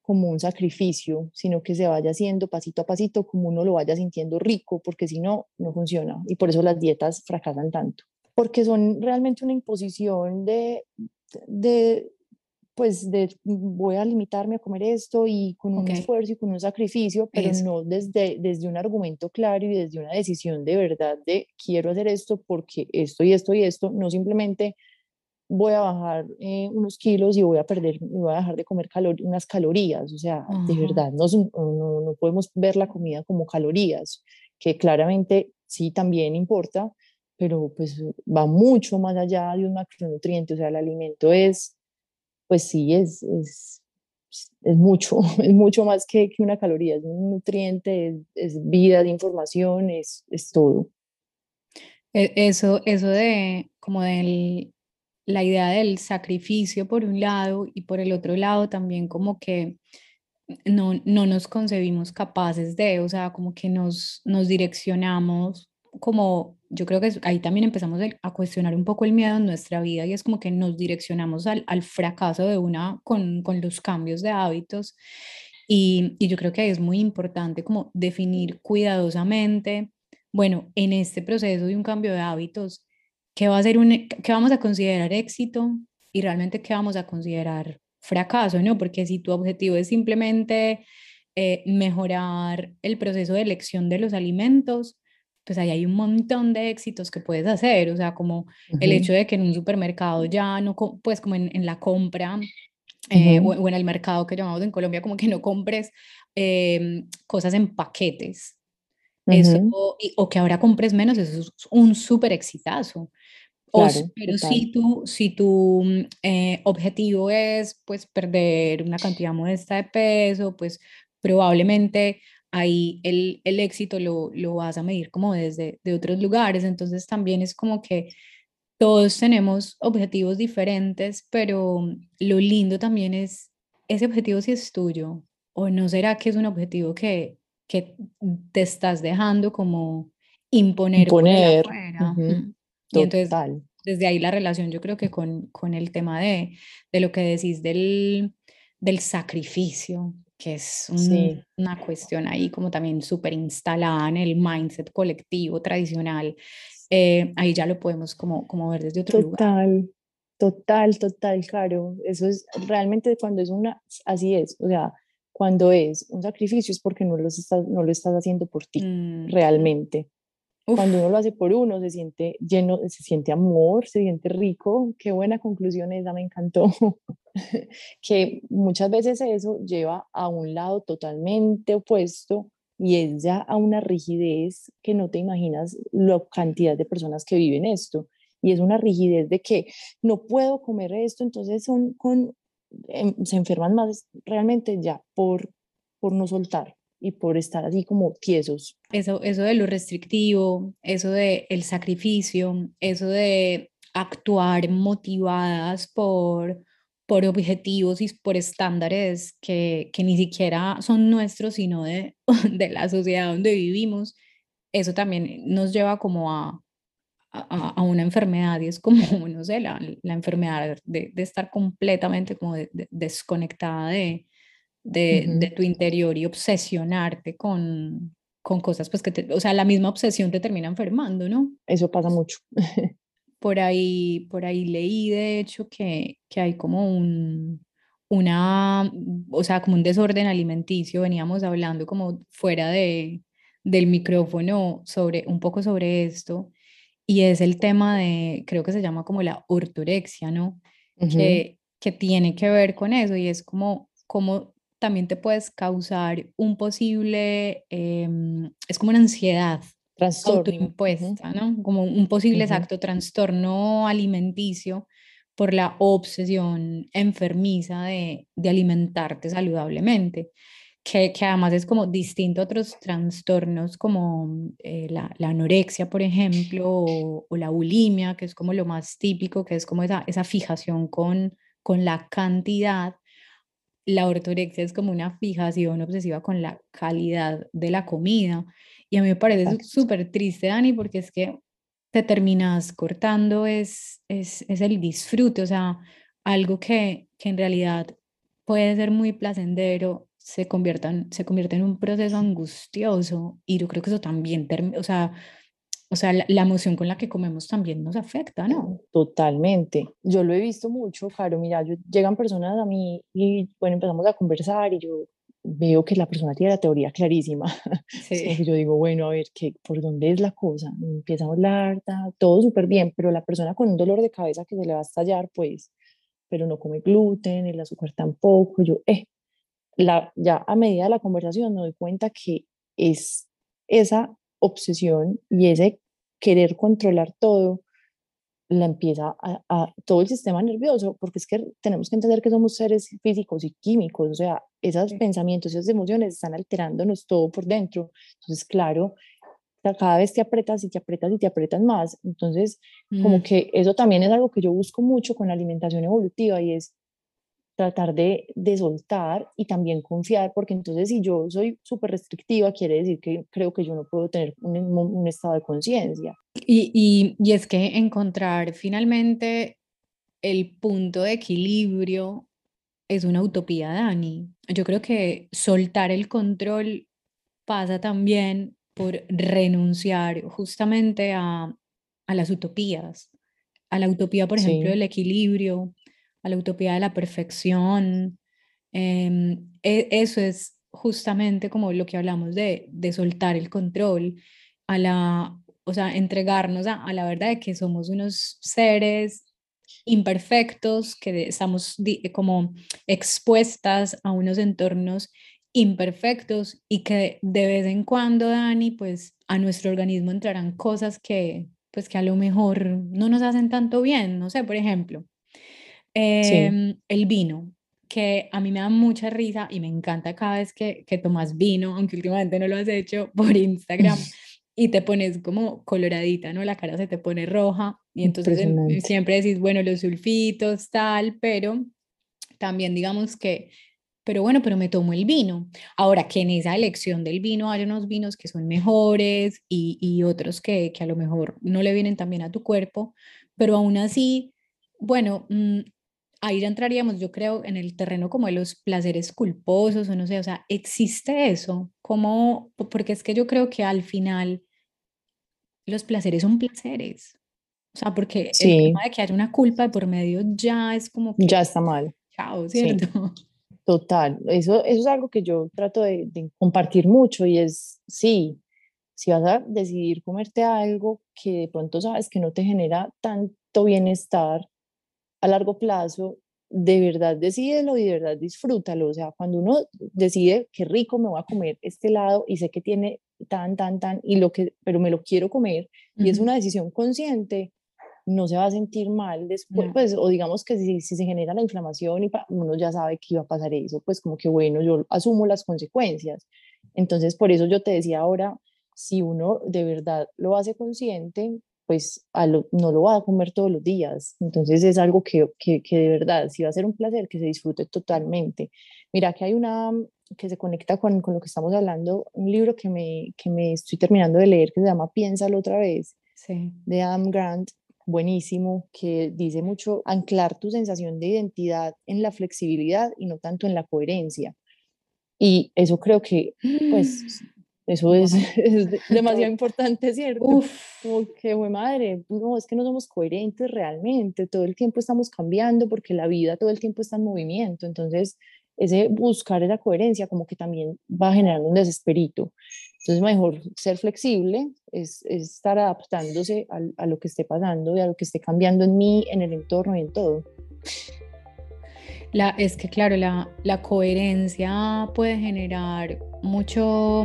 como un sacrificio, sino que se vaya haciendo pasito a pasito como uno lo vaya sintiendo rico, porque si no, no funciona. Y por eso las dietas fracasan tanto, porque son realmente una imposición de, de pues de voy a limitarme a comer esto y con un esfuerzo y con un sacrificio, pero no desde, desde un argumento claro y desde una decisión de verdad de quiero hacer esto porque esto y esto y esto, no simplemente voy a bajar eh, unos kilos y voy a perder, voy a dejar de comer unas calorías, o sea, de verdad, no, no, no, podemos ver la comida como calorías, que claramente sí también importa, pero pues va mucho más allá de un macronutriente, o sea, el alimento es, pues sí, es, es, es mucho, [LAUGHS] es mucho más que, una caloría, es un nutriente, es, es vida, de información, es, es todo. E, eso, eso de como del la idea del sacrificio por un lado y por el otro lado también como que no, no nos concebimos capaces de, o sea, como que nos, nos direccionamos como, yo creo que ahí también empezamos a cuestionar un poco el miedo en nuestra vida y es como que nos direccionamos al, al fracaso de una con, con, los cambios de hábitos y, y yo creo que ahí es muy importante como definir cuidadosamente, bueno, en este proceso de un cambio de hábitos, qué va a ser un, qué vamos a considerar éxito y realmente qué vamos a considerar fracaso, ¿no? Porque si tu objetivo es simplemente eh, mejorar el proceso de elección de los alimentos, pues ahí hay un montón de éxitos que puedes hacer, o sea, como el hecho de que en un supermercado ya no, pues como en, en la compra eh, o, en el mercado que llamamos en Colombia, como que no compres em, cosas en paquetes. Eso, o que ahora compres menos, eso es un súper exitazo. Pero si tu, si tu mm, eh, objetivo es pues perder una cantidad modesta de peso, pues probablemente ahí el, el éxito lo, lo, vas a medir como desde de otros lugares. Entonces también es como que todos tenemos objetivos diferentes, pero lo lindo también es ese objetivo si es tuyo o no será que es un objetivo que, que te estás dejando como imponer. Imponer. Uh y entonces, desde ahí la relación, yo creo que con, con el tema de, de, lo que decís del, del sacrificio, que es una cuestión ahí como también súper instalada en el mindset colectivo tradicional, eh, ahí ya lo podemos como, como ver desde otro lugar. Total, total, total, claro. Eso es realmente cuando es una, así es, o sea, cuando es un sacrificio es porque no, los estás, no lo estás haciendo por ti, mm. realmente. Cuando uno lo hace por uno, se siente lleno, se siente amor, se siente rico. Qué buena conclusión esa, me encantó. [LAUGHS] que muchas veces eso lleva a un lado totalmente opuesto y es ya a una rigidez que no te imaginas la cantidad de personas que viven esto. Y es una rigidez de que no puedo comer esto, entonces son con, em, se enferman más realmente ya por, por no soltar y por estar así como tiesos. Eso, eso de lo restrictivo, eso de el sacrificio, eso de actuar motivadas por, por objetivos y por estándares que, que ni siquiera son nuestros, sino de, [LAUGHS] de la sociedad donde vivimos, eso también nos lleva como a, a, a, una enfermedad y es como, [LAUGHS] no sé, la, la enfermedad de, de, estar completamente como desconectada de, de, tu interior y obsesionarte con, con cosas, pues que, te, o sea, la misma obsesión te termina enfermando, ¿no? Eso pasa mucho. [LAUGHS] por ahí, por ahí leí, de hecho, que, que hay como un, una, o sea, como un desorden alimenticio, veníamos hablando como fuera de, del micrófono sobre, un poco sobre esto, y es el tema de, creo que se llama como la ortorexia, ¿no? que, que tiene que ver con eso, y es como, como también te puedes causar un posible, em, es como una ansiedad autoimpuesta, ¿no? Como un posible exacto trastorno alimenticio por la obsesión enfermiza de, de alimentarte saludablemente, que, que, además es como distinto a otros trastornos como eh, la, la, anorexia, por ejemplo, o, o, la bulimia, que es como lo más típico, que es como esa, esa fijación con, con la cantidad. La ortorexia es como una fijación obsesiva con la calidad de la comida. Y a mí me parece súper triste, Dani, porque es que te terminas cortando es, es, es el disfrute, o sea, algo que, que en realidad puede ser muy placentero, se, se convierte en un proceso angustioso y yo creo que eso también, o sea, o sea la, emoción con la que comemos también nos afecta, ¿no? Totalmente. Yo lo he visto mucho, Caro, mira, llegan personas a mí y bueno, empezamos a conversar y yo veo que la persona tiene la teoría clarísima. [LAUGHS] Sí. yo digo, bueno, a ver, ¿qué, ¿por dónde es la cosa? Empieza a hablar, todo súper bien, pero la persona con un dolor de cabeza que se le va a estallar, pues, pero no come gluten, el azúcar tampoco. Yo, eh, la, ya a medida de la conversación me doy cuenta que es esa obsesión y ese querer controlar todo la empieza a, todo el sistema nervioso, porque es que tenemos que entender que somos seres físicos y químicos, o sea, esos pensamientos, esas emociones están alterándonos todo por dentro. Entonces, claro, cada vez te apretas y te apretas y te apretas más. Entonces, como mm. que eso también es algo que yo busco mucho con la alimentación evolutiva y es tratar de, de, soltar y también confiar, porque entonces si yo soy súper restrictiva, quiere decir que creo que yo no puedo tener un, un estado de conciencia. Y, y, y, es que encontrar finalmente el punto de equilibrio es una utopía, Dani. Yo creo que soltar el control pasa también por renunciar justamente a, a las utopías, a la utopía, por ejemplo, del equilibrio, a la utopía de la perfección. Em, e, eso es justamente como lo que hablamos de, soltar el control, a la, o sea, entregarnos a, a, la verdad de que somos unos seres imperfectos, que estamos como expuestas a unos entornos imperfectos y que de vez en cuando, Dani, pues a nuestro organismo entrarán cosas que, pues que a lo mejor no nos hacen tanto bien, no sé, por ejemplo, Em, el vino, que a mí me da mucha risa y me encanta cada vez que, que tomas vino, aunque últimamente no lo has hecho [LAUGHS] por Instagram. [LAUGHS] y te pones como coloradita, ¿no? La cara se te pone roja y entonces siempre decís, bueno, los sulfitos, tal, pero también digamos que, pero bueno, pero me tomo el vino. Ahora que en esa elección del vino hay unos vinos que son mejores y, y otros que, que, a lo mejor no le vienen también a tu cuerpo, pero aún así, bueno, mm, ahí ya entraríamos, yo creo, en el terreno como de los placeres culposos o no sé, o sea, ¿existe eso? ¿Cómo? Porque es que yo creo que al final los placeres son placeres. O sea, porque el tema de que haya una culpa de por medio ya es como que... Ya está mal. Chao, ¿cierto? Total, eso, eso es algo que yo trato de, de compartir mucho y es, sí, si vas a decidir comerte algo que de pronto sabes que no te genera tanto bienestar, a largo plazo, de verdad decídelo y de verdad disfrútalo. O sea, cuando uno decide qué rico me voy a comer este lado y sé que tiene tan, tan, tan, y lo que, pero me lo quiero comer, y es una decisión consciente, no se va a sentir mal después, pues, o digamos que si, si, se genera la inflamación y uno ya sabe que iba a pasar eso, pues como que bueno, yo asumo las consecuencias. Entonces, por eso yo te decía ahora, si uno de verdad lo hace consciente, pues no lo va a comer todos los días. Entonces es algo que, que, de verdad, si va a ser un placer, que se disfrute totalmente. Mira, que hay una que se conecta con, con, lo que estamos hablando, un libro que me, que me estoy terminando de leer que se llama Piénsalo otra vez, de Adam Grant, buenísimo, que dice mucho anclar tu sensación de identidad en la flexibilidad y no tanto en la coherencia. Y eso creo que, pues, eso es, [LAUGHS] demasiado importante, ¿cierto? Uf. Como que, madre, no, es que no somos coherentes realmente, todo el tiempo estamos cambiando porque la vida todo el tiempo está en movimiento, entonces ese buscar esa coherencia como que también va generando un desesperito. Entonces, mejor ser flexible es, estar adaptándose a, a, lo que esté pasando y a lo que esté cambiando en mí, en el entorno y en todo. La, es que, claro, la, la coherencia puede generar mucho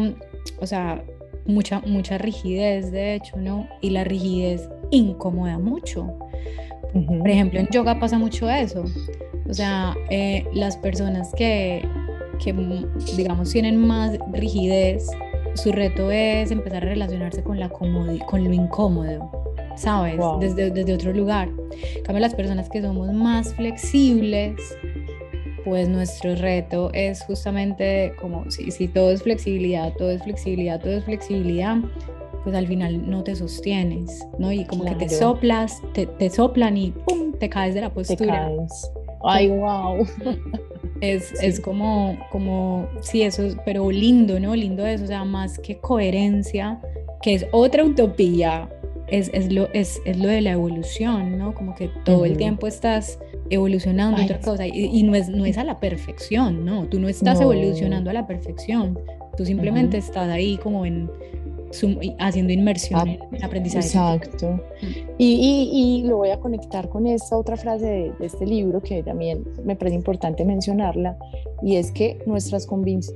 o sea, mucha, mucha rigidez, de hecho, ¿no? Y la rigidez incomoda mucho. Por ejemplo, en yoga pasa mucho eso. O sea, eh, las personas que, que, digamos, tienen más rigidez, su reto es empezar a relacionarse con, la con lo incómodo, ¿sabes? Desde, desde otro lugar. En cambio, las personas que somos más flexibles, pues nuestro reto es justamente como si, si todo es flexibilidad, todo es flexibilidad, todo es flexibilidad, pues al final no te sostienes, ¿no? Y como que te soplas, te, te, soplan y ¡pum! te caes de la postura. Te caes. Ay, wow. [LAUGHS] Es, es como, como, sí, eso, pero lindo, ¿no? Lindo eso, o sea, más que coherencia, que es otra utopía, es, es, lo, es, es lo de la evolución, ¿no? Como que todo el tiempo estás evolucionando otra cosa y, y, no, es, no es a la perfección, ¿no? Tú no estás evolucionando a la perfección, tú simplemente estás ahí como en haciendo inmersión ah, en aprendizaje. Exacto. Mm. Y, y, lo voy a conectar con esta otra frase de, este libro que también me parece importante mencionarla, y es que nuestras,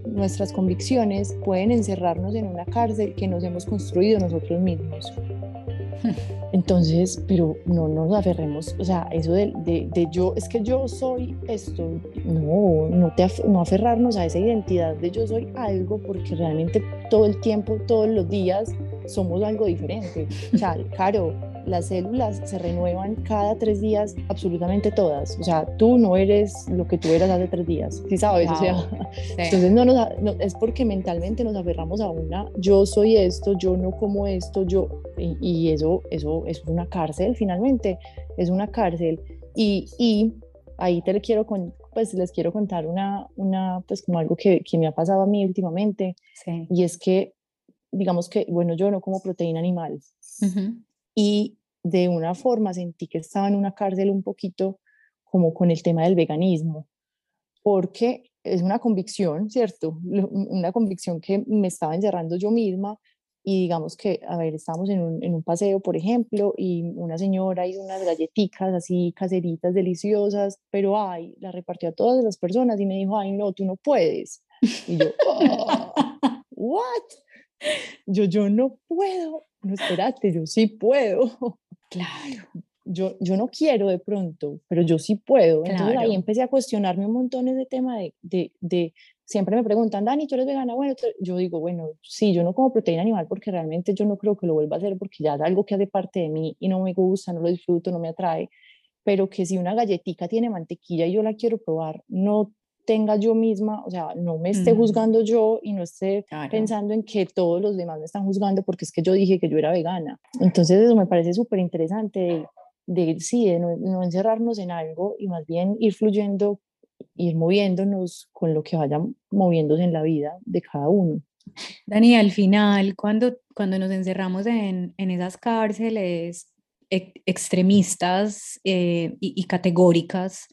nuestras convicciones pueden encerrarnos en una cárcel que nos hemos construido nosotros mismos. [LAUGHS] Entonces, pero no nos aferremos, o sea, eso de, de, yo, es que yo soy esto, no, no, te, no aferrarnos a esa identidad de yo soy algo, porque realmente todo el tiempo, todos los días, somos algo diferente. O sea, [LAUGHS] claro, las células se renuevan cada tres días, absolutamente todas. O sea, tú no eres lo que tú eras hace tres días, ¿sí sabes? O sea, [LAUGHS] entonces no, nos, es porque mentalmente nos aferramos a una, yo soy esto, yo no como esto, yo, y, eso, eso, es una cárcel finalmente, es una cárcel. Y, y ahí te le quiero con, pues les quiero contar una, una pues como algo que, que me ha pasado a mí últimamente, y es que digamos que, bueno, yo no como proteína animal. Y de una forma sentí que estaba en una cárcel un poquito como con el tema del veganismo, porque es una convicción, ¿cierto? Una convicción que me estaba encerrando yo misma y digamos que, a ver, estábamos en un, en un paseo, por ejemplo, y una señora hizo unas galletitas así caseritas deliciosas, pero ay, la repartió a todas las personas y me dijo, ay, no, tú no puedes. Y yo, oh, [LAUGHS] ¿what? Yo, yo no puedo. No, espérate, yo sí puedo. [LAUGHS] Claro. Yo, yo no quiero de pronto, pero yo sí puedo. Entonces ahí empecé a cuestionarme un montón ese tema de, de, de, siempre me preguntan, Dani, ¿tú eres vegana? Bueno, yo digo, bueno, sí, yo no como proteína animal porque realmente yo no creo que lo vuelva a hacer porque ya es algo que hace parte de mí y no me gusta, no lo disfruto, no me atrae, pero que si una galletita tiene mantequilla y yo la quiero probar, no tenga yo misma, o sea, no me esté juzgando yo y no esté pensando en que todos los demás me están juzgando porque es que yo dije que yo era vegana. Entonces eso me parece súper interesante de, sí, de no, encerrarnos en algo y más bien ir fluyendo, ir moviéndonos con lo que vaya moviéndose en la vida de cada uno. Dani, al final, cuando, cuando nos encerramos en, en esas cárceles extremistas eh, y, y categóricas,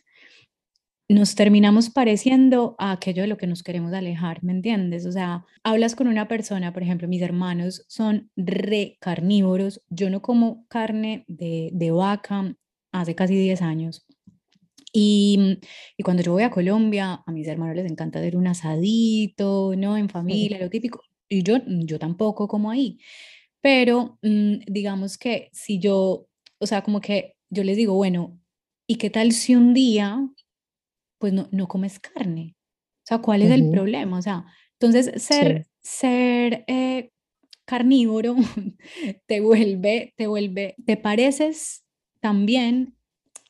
nos terminamos pareciendo a aquello de lo que nos queremos alejar, ¿me entiendes? O sea, hablas con una persona, por ejemplo, mis hermanos son re carnívoros, yo no como carne de, de vaca hace casi 10 años. Y, y, cuando yo voy a Colombia, a mis hermanos les encanta hacer un asadito, ¿no? En familia, lo típico. Y yo, yo tampoco como ahí. Pero mm, digamos que si yo, o sea, como que yo les digo, bueno, ¿y qué tal si un día pues no, no comes carne. O sea, ¿cuál es el problema? O sea, entonces ser, ser eh, carnívoro [LAUGHS] te vuelve, te vuelve, te pareces también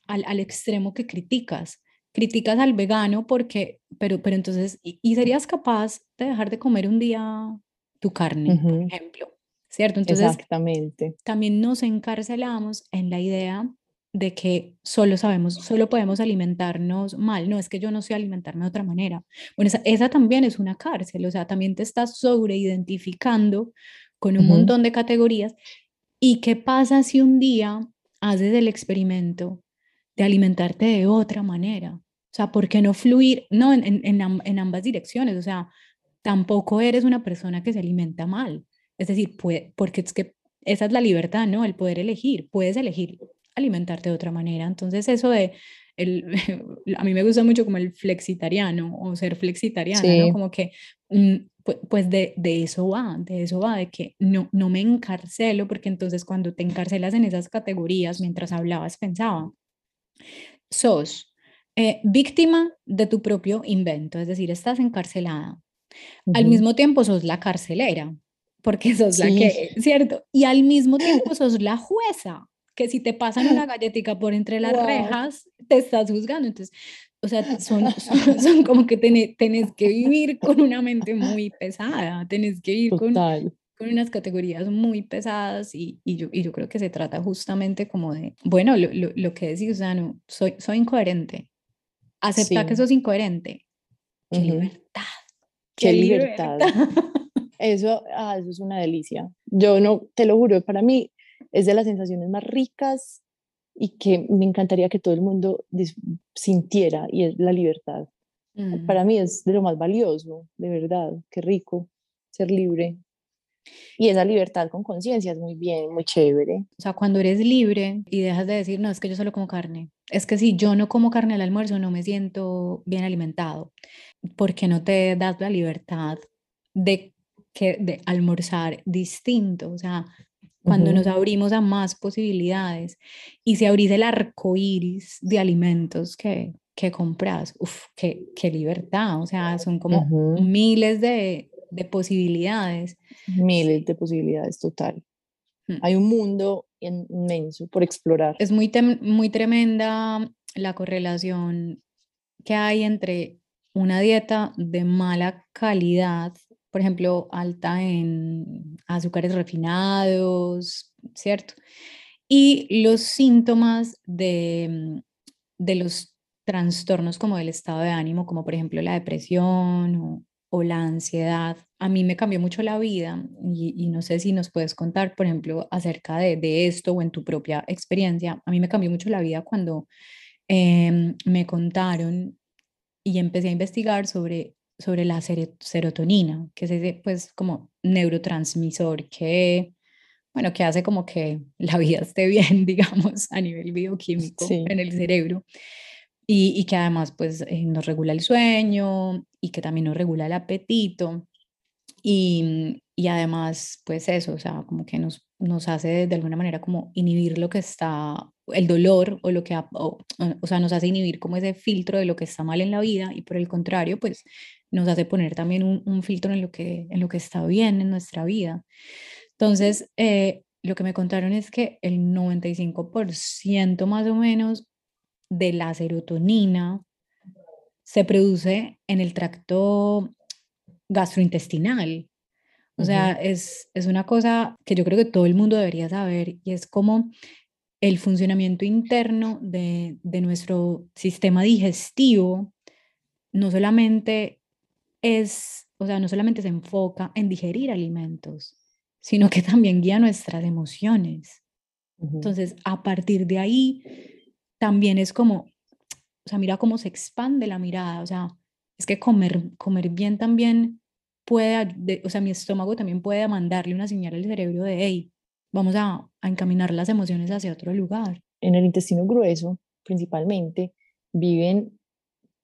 al, al, extremo que criticas. Criticas al vegano porque, pero, pero entonces, y, serías capaz de dejar de comer un día tu carne, por ejemplo, ¿cierto? Entonces, Exactamente. también nos encarcelamos en la idea de que solo sabemos, solo podemos alimentarnos mal. No, es que yo no sé alimentarme de otra manera. Bueno, esa, también es una cárcel, o sea, también te estás sobreidentificando con un montón de categorías. ¿Y qué pasa si un día haces el experimento de alimentarte de otra manera? O sea, ¿por qué no fluir? No, en, en, ambas direcciones. O sea, tampoco eres una persona que se alimenta mal. Es decir, puede, porque es que esa es la libertad, ¿no? El poder elegir. Puedes elegir alimentarte de otra manera. Entonces eso de, el, [LAUGHS] a mí me gusta mucho como el flexitariano o ser flexitariana, ¿no? Como que, mm, pues de, de, eso va, de eso va, de que no, no me encarcelo, porque entonces cuando te encarcelas en esas categorías, mientras hablabas, pensaba, sos eh, víctima de tu propio invento, es decir, estás encarcelada. Al mismo tiempo sos la carcelera, porque sos la que, ¿cierto? Y al mismo tiempo sos la jueza, que si te pasan una [CLEARS THROAT] galletica por entre las rejas, te estás juzgando. Entonces, o sea, son, [LAUGHS] son, como que tenés, tenés, que vivir con una mente muy pesada, tenés que vivir con, con, unas categorías muy pesadas y, y, yo, y yo creo que se trata justamente como de, bueno, lo, lo, lo que decís, o sea, no, soy, soy incoherente, acepta que sos incoherente. ¡Qué libertad! ¡Qué, libertad! Eso, ah, eso es una delicia. Yo no, te lo juro, para mí es de las sensaciones más ricas y que me encantaría que todo el mundo sintiera y es la libertad. Para mí es de lo más valioso, de verdad, qué rico ser libre. Y esa libertad con conciencia es muy bien, muy chévere. O sea, cuando eres libre y dejas de decir, no, es que yo solo como carne, es que si yo no como carne al almuerzo no me siento bien alimentado, porque no te das la libertad de, que, de almorzar distinto, o sea, cuando nos abrimos a más posibilidades y se abrís el arco iris de alimentos que, que compras, uff, qué, qué, libertad, o sea, son como miles de, de, posibilidades. Miles de posibilidades, total. Mm. Hay un mundo inmenso por explorar. Es muy, muy tremenda la correlación que hay entre una dieta de mala calidad por ejemplo, alta en azúcares refinados, ¿cierto? Y los síntomas de, mm, de los trastornos como del estado de ánimo, como por ejemplo la depresión o, la ansiedad, a mí me cambió mucho la vida y, no sé si nos puedes contar, por ejemplo, acerca de, de, esto o en tu propia experiencia. A mí me cambió mucho la vida cuando eh, me contaron y empecé a investigar sobre sobre la serotonina, que es ese pues como neurotransmisor que, bueno, que hace como que [LAUGHS] la vida esté bien, [LAUGHS] digamos, a nivel bioquímico en el cerebro. Y, y, que además pues eh, nos regula el sueño y que también nos regula el apetito. Y, y además pues eso, o sea, como que nos, nos hace de alguna manera como inhibir lo que está, el dolor o lo que, o, o sea, nos hace inhibir como ese filtro de lo que está mal en la vida y por el contrario pues nos hace poner también un, filtro en lo, que, en lo que está bien en nuestra vida. Entonces, eh, lo que me contaron es que el 95% más o menos de la serotonina se produce en el tracto gastrointestinal. O sea, es, es una cosa que yo creo que todo el mundo debería saber y es como el funcionamiento interno de, de nuestro sistema digestivo no solamente es, o sea, no solamente se enfoca en digerir alimentos, sino que también guía nuestras emociones. Entonces, a partir de ahí, también es como, o sea, mira cómo se expande la mirada, o sea, es que comer, comer bien también puede, o sea, mi estómago también puede mandarle una señal al cerebro de, hey, vamos a, a encaminar las emociones hacia otro lugar. En el intestino grueso, principalmente, viven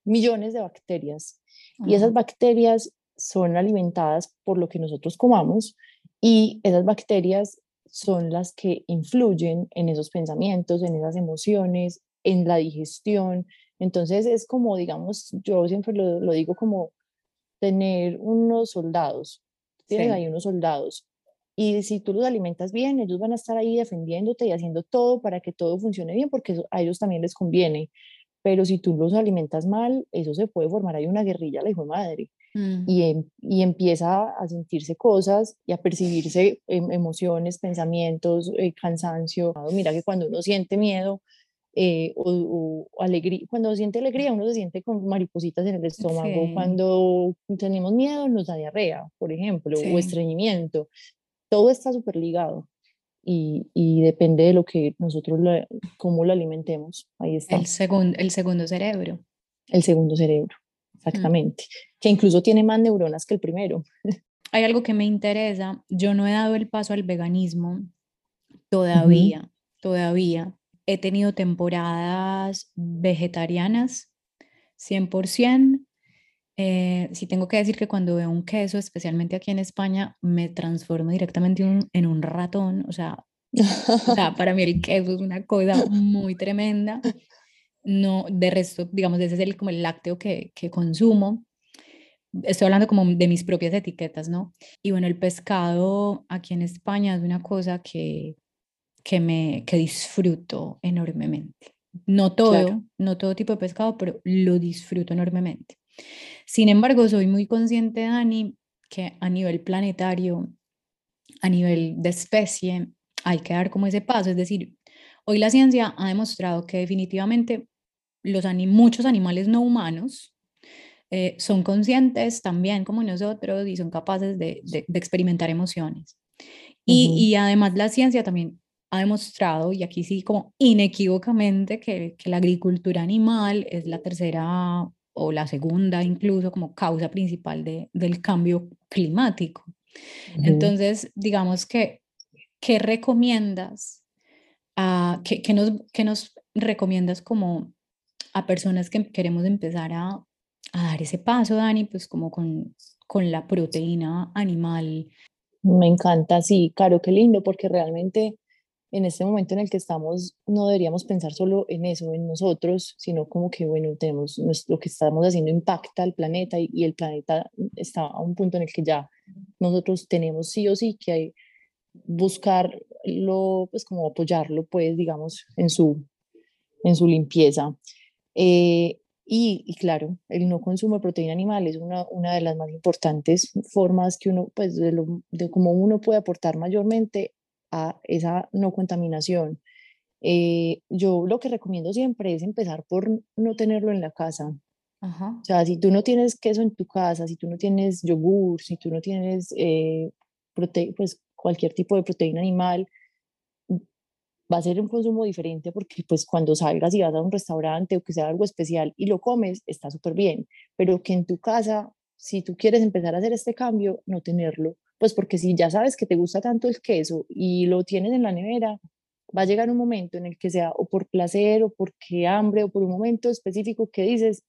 millones de bacterias y esas bacterias son alimentadas por lo que nosotros comamos y esas bacterias son las que influyen en esos pensamientos, en esas emociones, en la digestión. Entonces es como, digamos, yo siempre lo, lo digo como tener unos soldados. Tienes ahí unos soldados. Y si tú los alimentas bien, ellos van a estar ahí defendiéndote y haciendo todo para que todo funcione bien, porque a ellos también les conviene pero si tú los alimentas mal, eso se puede formar ahí una guerrilla, la hijo de madre. Mm. Y, em, y, empieza a sentirse cosas y a percibirse em, emociones, pensamientos, eh, cansancio. Mira que cuando uno siente miedo eh, o, alegría, cuando siente alegría uno se siente con maripositas en el estómago. Cuando tenemos miedo nos da diarrea, por ejemplo, o estreñimiento. Todo está súper ligado y, depende de lo que nosotros, cómo lo alimentemos. Ahí está. El, segundo el segundo cerebro. El segundo cerebro, mm. exactamente. Que incluso tiene más neuronas que el primero. [LAUGHS] Hay algo que me interesa. Yo no he dado el paso al veganismo todavía, todavía. He tenido temporadas vegetarianas, 100%. Eh, sí tengo que decir que cuando veo un queso, especialmente aquí en España, me transformo directamente en un ratón. O sea, o sea, para mí el [LAUGHS] queso es una cosa muy tremenda. no, de resto, digamos, ese es el, como el lácteo que, que consumo. Estoy hablando como de mis propias etiquetas, ¿no? Y bueno, el pescado aquí en España es una cosa que, que me que disfruto enormemente. No todo, no todo tipo de pescado, pero lo disfruto enormemente. Sin embargo, soy muy consciente, Dani, que a nivel planetario, a nivel de especie, hay que dar como ese paso. Es decir, hoy la ciencia ha demostrado que definitivamente los muchos animales no humanos eh, son conscientes también como nosotros y son capaces de, experimentar emociones. Y, y, además la ciencia también ha demostrado, y aquí sí como inequívocamente, que, que la agricultura animal es la tercera o la segunda incluso como causa principal de, del cambio climático. Entonces, digamos que, ¿qué recomiendas? ¿qué, qué, nos, ¿Qué nos recomiendas como a personas que queremos empezar a, a dar ese paso, Dani, pues como con, con la proteína animal? Me encanta, sí, claro, qué lindo, porque realmente en este momento en el que estamos, no deberíamos pensar solo en eso, en nosotros, sino como que, bueno, tenemos lo que estamos haciendo impacta al planeta y, el planeta está a un punto en el que ya nosotros tenemos sí o sí que hay, buscarlo, pues como apoyarlo, pues, digamos, en su, en su limpieza. Eh, y, y, claro, el no consumo de proteína animal es una, una de las más importantes formas que uno, pues, de, lo, de cómo uno puede aportar mayormente a esa no contaminación. Eh, yo lo que recomiendo siempre es empezar por no tenerlo en la casa. O sea, si tú no tienes queso en tu casa, si tú no tienes yogur, si tú no tienes eh, pues cualquier tipo de proteína animal, va a ser un consumo diferente porque pues cuando salgas y vas a un restaurante o que sea algo especial y lo comes, está súper bien, pero que en tu casa, si tú quieres empezar a hacer este cambio, no tenerlo, pues porque si ya sabes que te gusta tanto el queso y lo tienes en la nevera, va a llegar un momento en el que sea o por placer o porque hambre o por un momento específico que dices,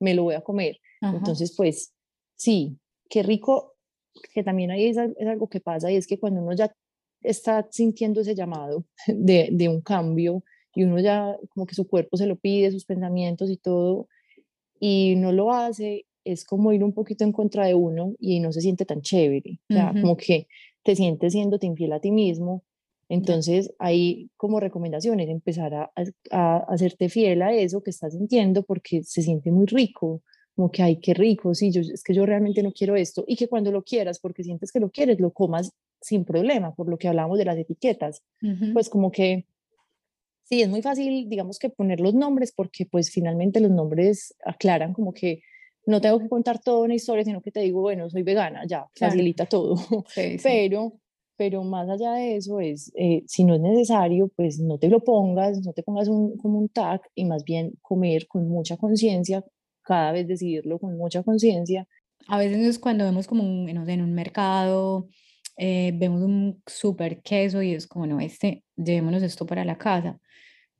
me lo voy a comer. Entonces, pues sí, qué rico, que también ahí es, algo que pasa y es que cuando uno ya está sintiendo ese llamado [LAUGHS] de, de un cambio y uno ya como que su cuerpo se lo pide, sus pensamientos y todo, y no lo hace, es como ir un poquito en contra de uno y no se siente tan chévere, o sea, como que te sientes siéndote infiel a ti mismo. Entonces, ahí como recomendaciones, empezar a, a, hacerte fiel a eso que estás sintiendo porque se siente muy rico, como que, ay, qué rico, sí, yo, es que yo realmente no quiero esto, y que cuando lo quieras, porque sientes que lo quieres, lo comas sin problema, por lo que hablamos de las etiquetas, pues como que, sí, es muy fácil, digamos que poner los nombres, porque pues finalmente los nombres aclaran como que no tengo que contar toda una historia, sino que te digo, bueno, soy vegana, ya, facilita todo. [LAUGHS] Pero, pero más allá de eso es, eh, si no es necesario, pues no te lo pongas, no te pongas un, como un tag y más bien comer con mucha conciencia, cada vez decidirlo con mucha conciencia. A veces cuando vemos como un, no sé, en un mercado, eh, vemos un súper queso y es como, no, este, llevémonos esto para la casa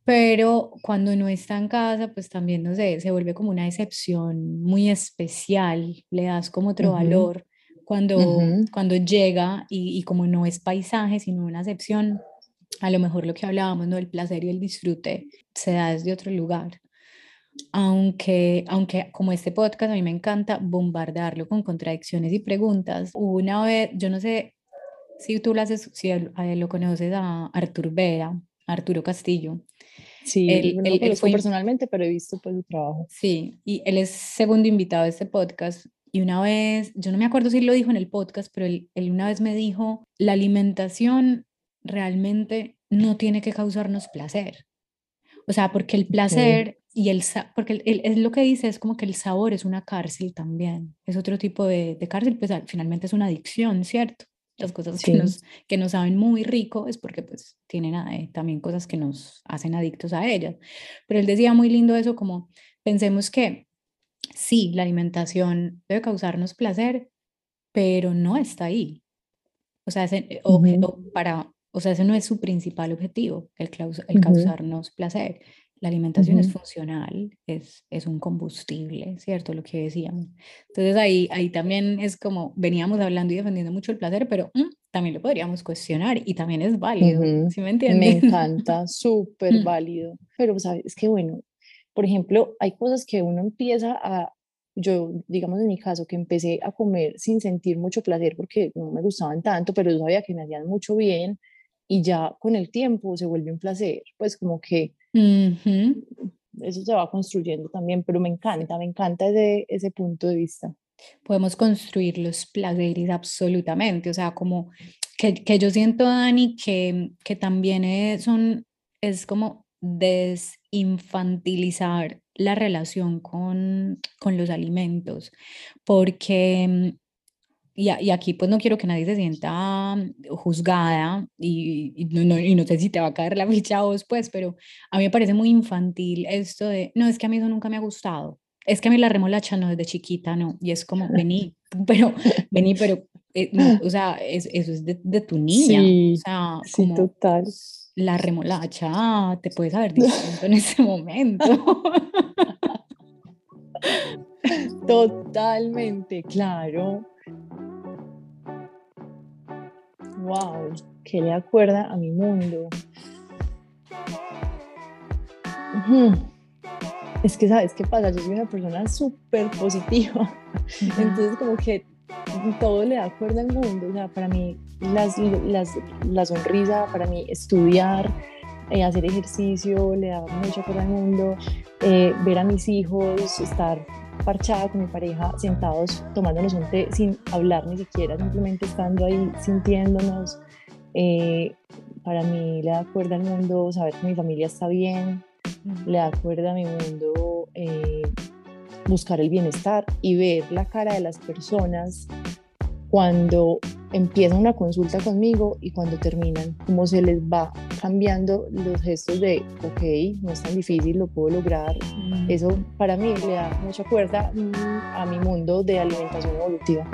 pero cuando no está en casa, pues también, no sé, se vuelve como una excepción muy especial, le das como otro valor cuando, cuando llega y, y, como no es paisaje, sino una excepción, a lo mejor lo que hablábamos, ¿no? El placer y el disfrute se da desde otro lugar. Aunque, aunque como este podcast a mí me encanta bombardearlo con contradicciones y preguntas. Una vez, yo no sé si tú lo haces, si lo conoces a Artur Vera, Arturo Castillo. Sí, él, no él, fue, personalmente, pero he visto pues su trabajo. Sí, y él es segundo invitado de este podcast. Y una vez, yo no me acuerdo si lo dijo en el podcast, pero él, él una vez me dijo, la alimentación realmente no tiene que causarnos placer. O sea, porque el placer y el, porque él, es lo que dice es como que el sabor es una cárcel también, es otro tipo de, de cárcel, pues finalmente es una adicción, ¿cierto? Las cosas que, nos, que nos saben muy rico es porque pues tienen eh, también cosas que nos hacen adictos a ellas. Pero él decía muy lindo eso como pensemos que sí, la alimentación debe causarnos placer, pero no está ahí. O sea, ese, o, para, o sea, ese no es su principal objetivo, el, el causarnos placer. La alimentación es funcional, es, es un combustible, ¿cierto? Lo que decíamos. Entonces ahí, ahí también es como, veníamos hablando y defendiendo mucho el placer, pero mm, también lo podríamos cuestionar y también es válido, ¿sí me entiendes? Me [LAUGHS] encanta, súper válido. Pero, ¿sabes? Es que bueno, por ejemplo, hay cosas que uno empieza a, yo, digamos en mi caso, que empecé a comer sin sentir mucho placer porque no me gustaban tanto, pero yo sabía que me hacían mucho bien y ya con el tiempo se vuelve un placer, pues como que eso se va construyendo también, pero me encanta, me encanta ese, ese punto de vista. Podemos construir los placeres absolutamente, o sea, como que, que yo siento, Dani, que, que también es, son, es como desinfantilizar la relación con, con los alimentos, porque y, y, aquí pues no quiero que nadie se sienta juzgada y, y, no, y, no, sé si te va a caer la [LAUGHS] ficha a vos pues, pero a mí me parece muy infantil esto de, no, es que a mí eso nunca me ha gustado, es que a mí la remolacha no desde chiquita, no, y es como, vení, [LAUGHS] pero, vení, pero, eh, o sea, es, eso es de, de tu niña, sí, o sea, sí, total. La remolacha, te puedes haber distinto en ese momento. [LAUGHS] Totalmente, claro. Wow, ¿qué le acuerda a mi mundo? Es que, ¿sabes qué pasa? Yo soy una persona súper positiva. Entonces, como que todo le da cuerda al mundo. O sea, para mí, las, las, la sonrisa, para mí, estudiar, eh, hacer ejercicio, le da mucha cuerda al mundo. Eh, ver a mis hijos, estar parchada con mi pareja, sentados tomándonos un té sin hablar ni siquiera, simplemente estando ahí sintiéndonos. Eh, para mí le da cuerda al mundo saber que mi familia está bien, le da cuerda a mi mundo eh, buscar el bienestar y ver la cara de las personas cuando empiezan una consulta conmigo y cuando terminan, cómo se les va cambiando los gestos de, ok, no es tan difícil, lo puedo lograr. Mm. Eso para mí le da mucha cuerda a mi mundo de alimentación evolutiva.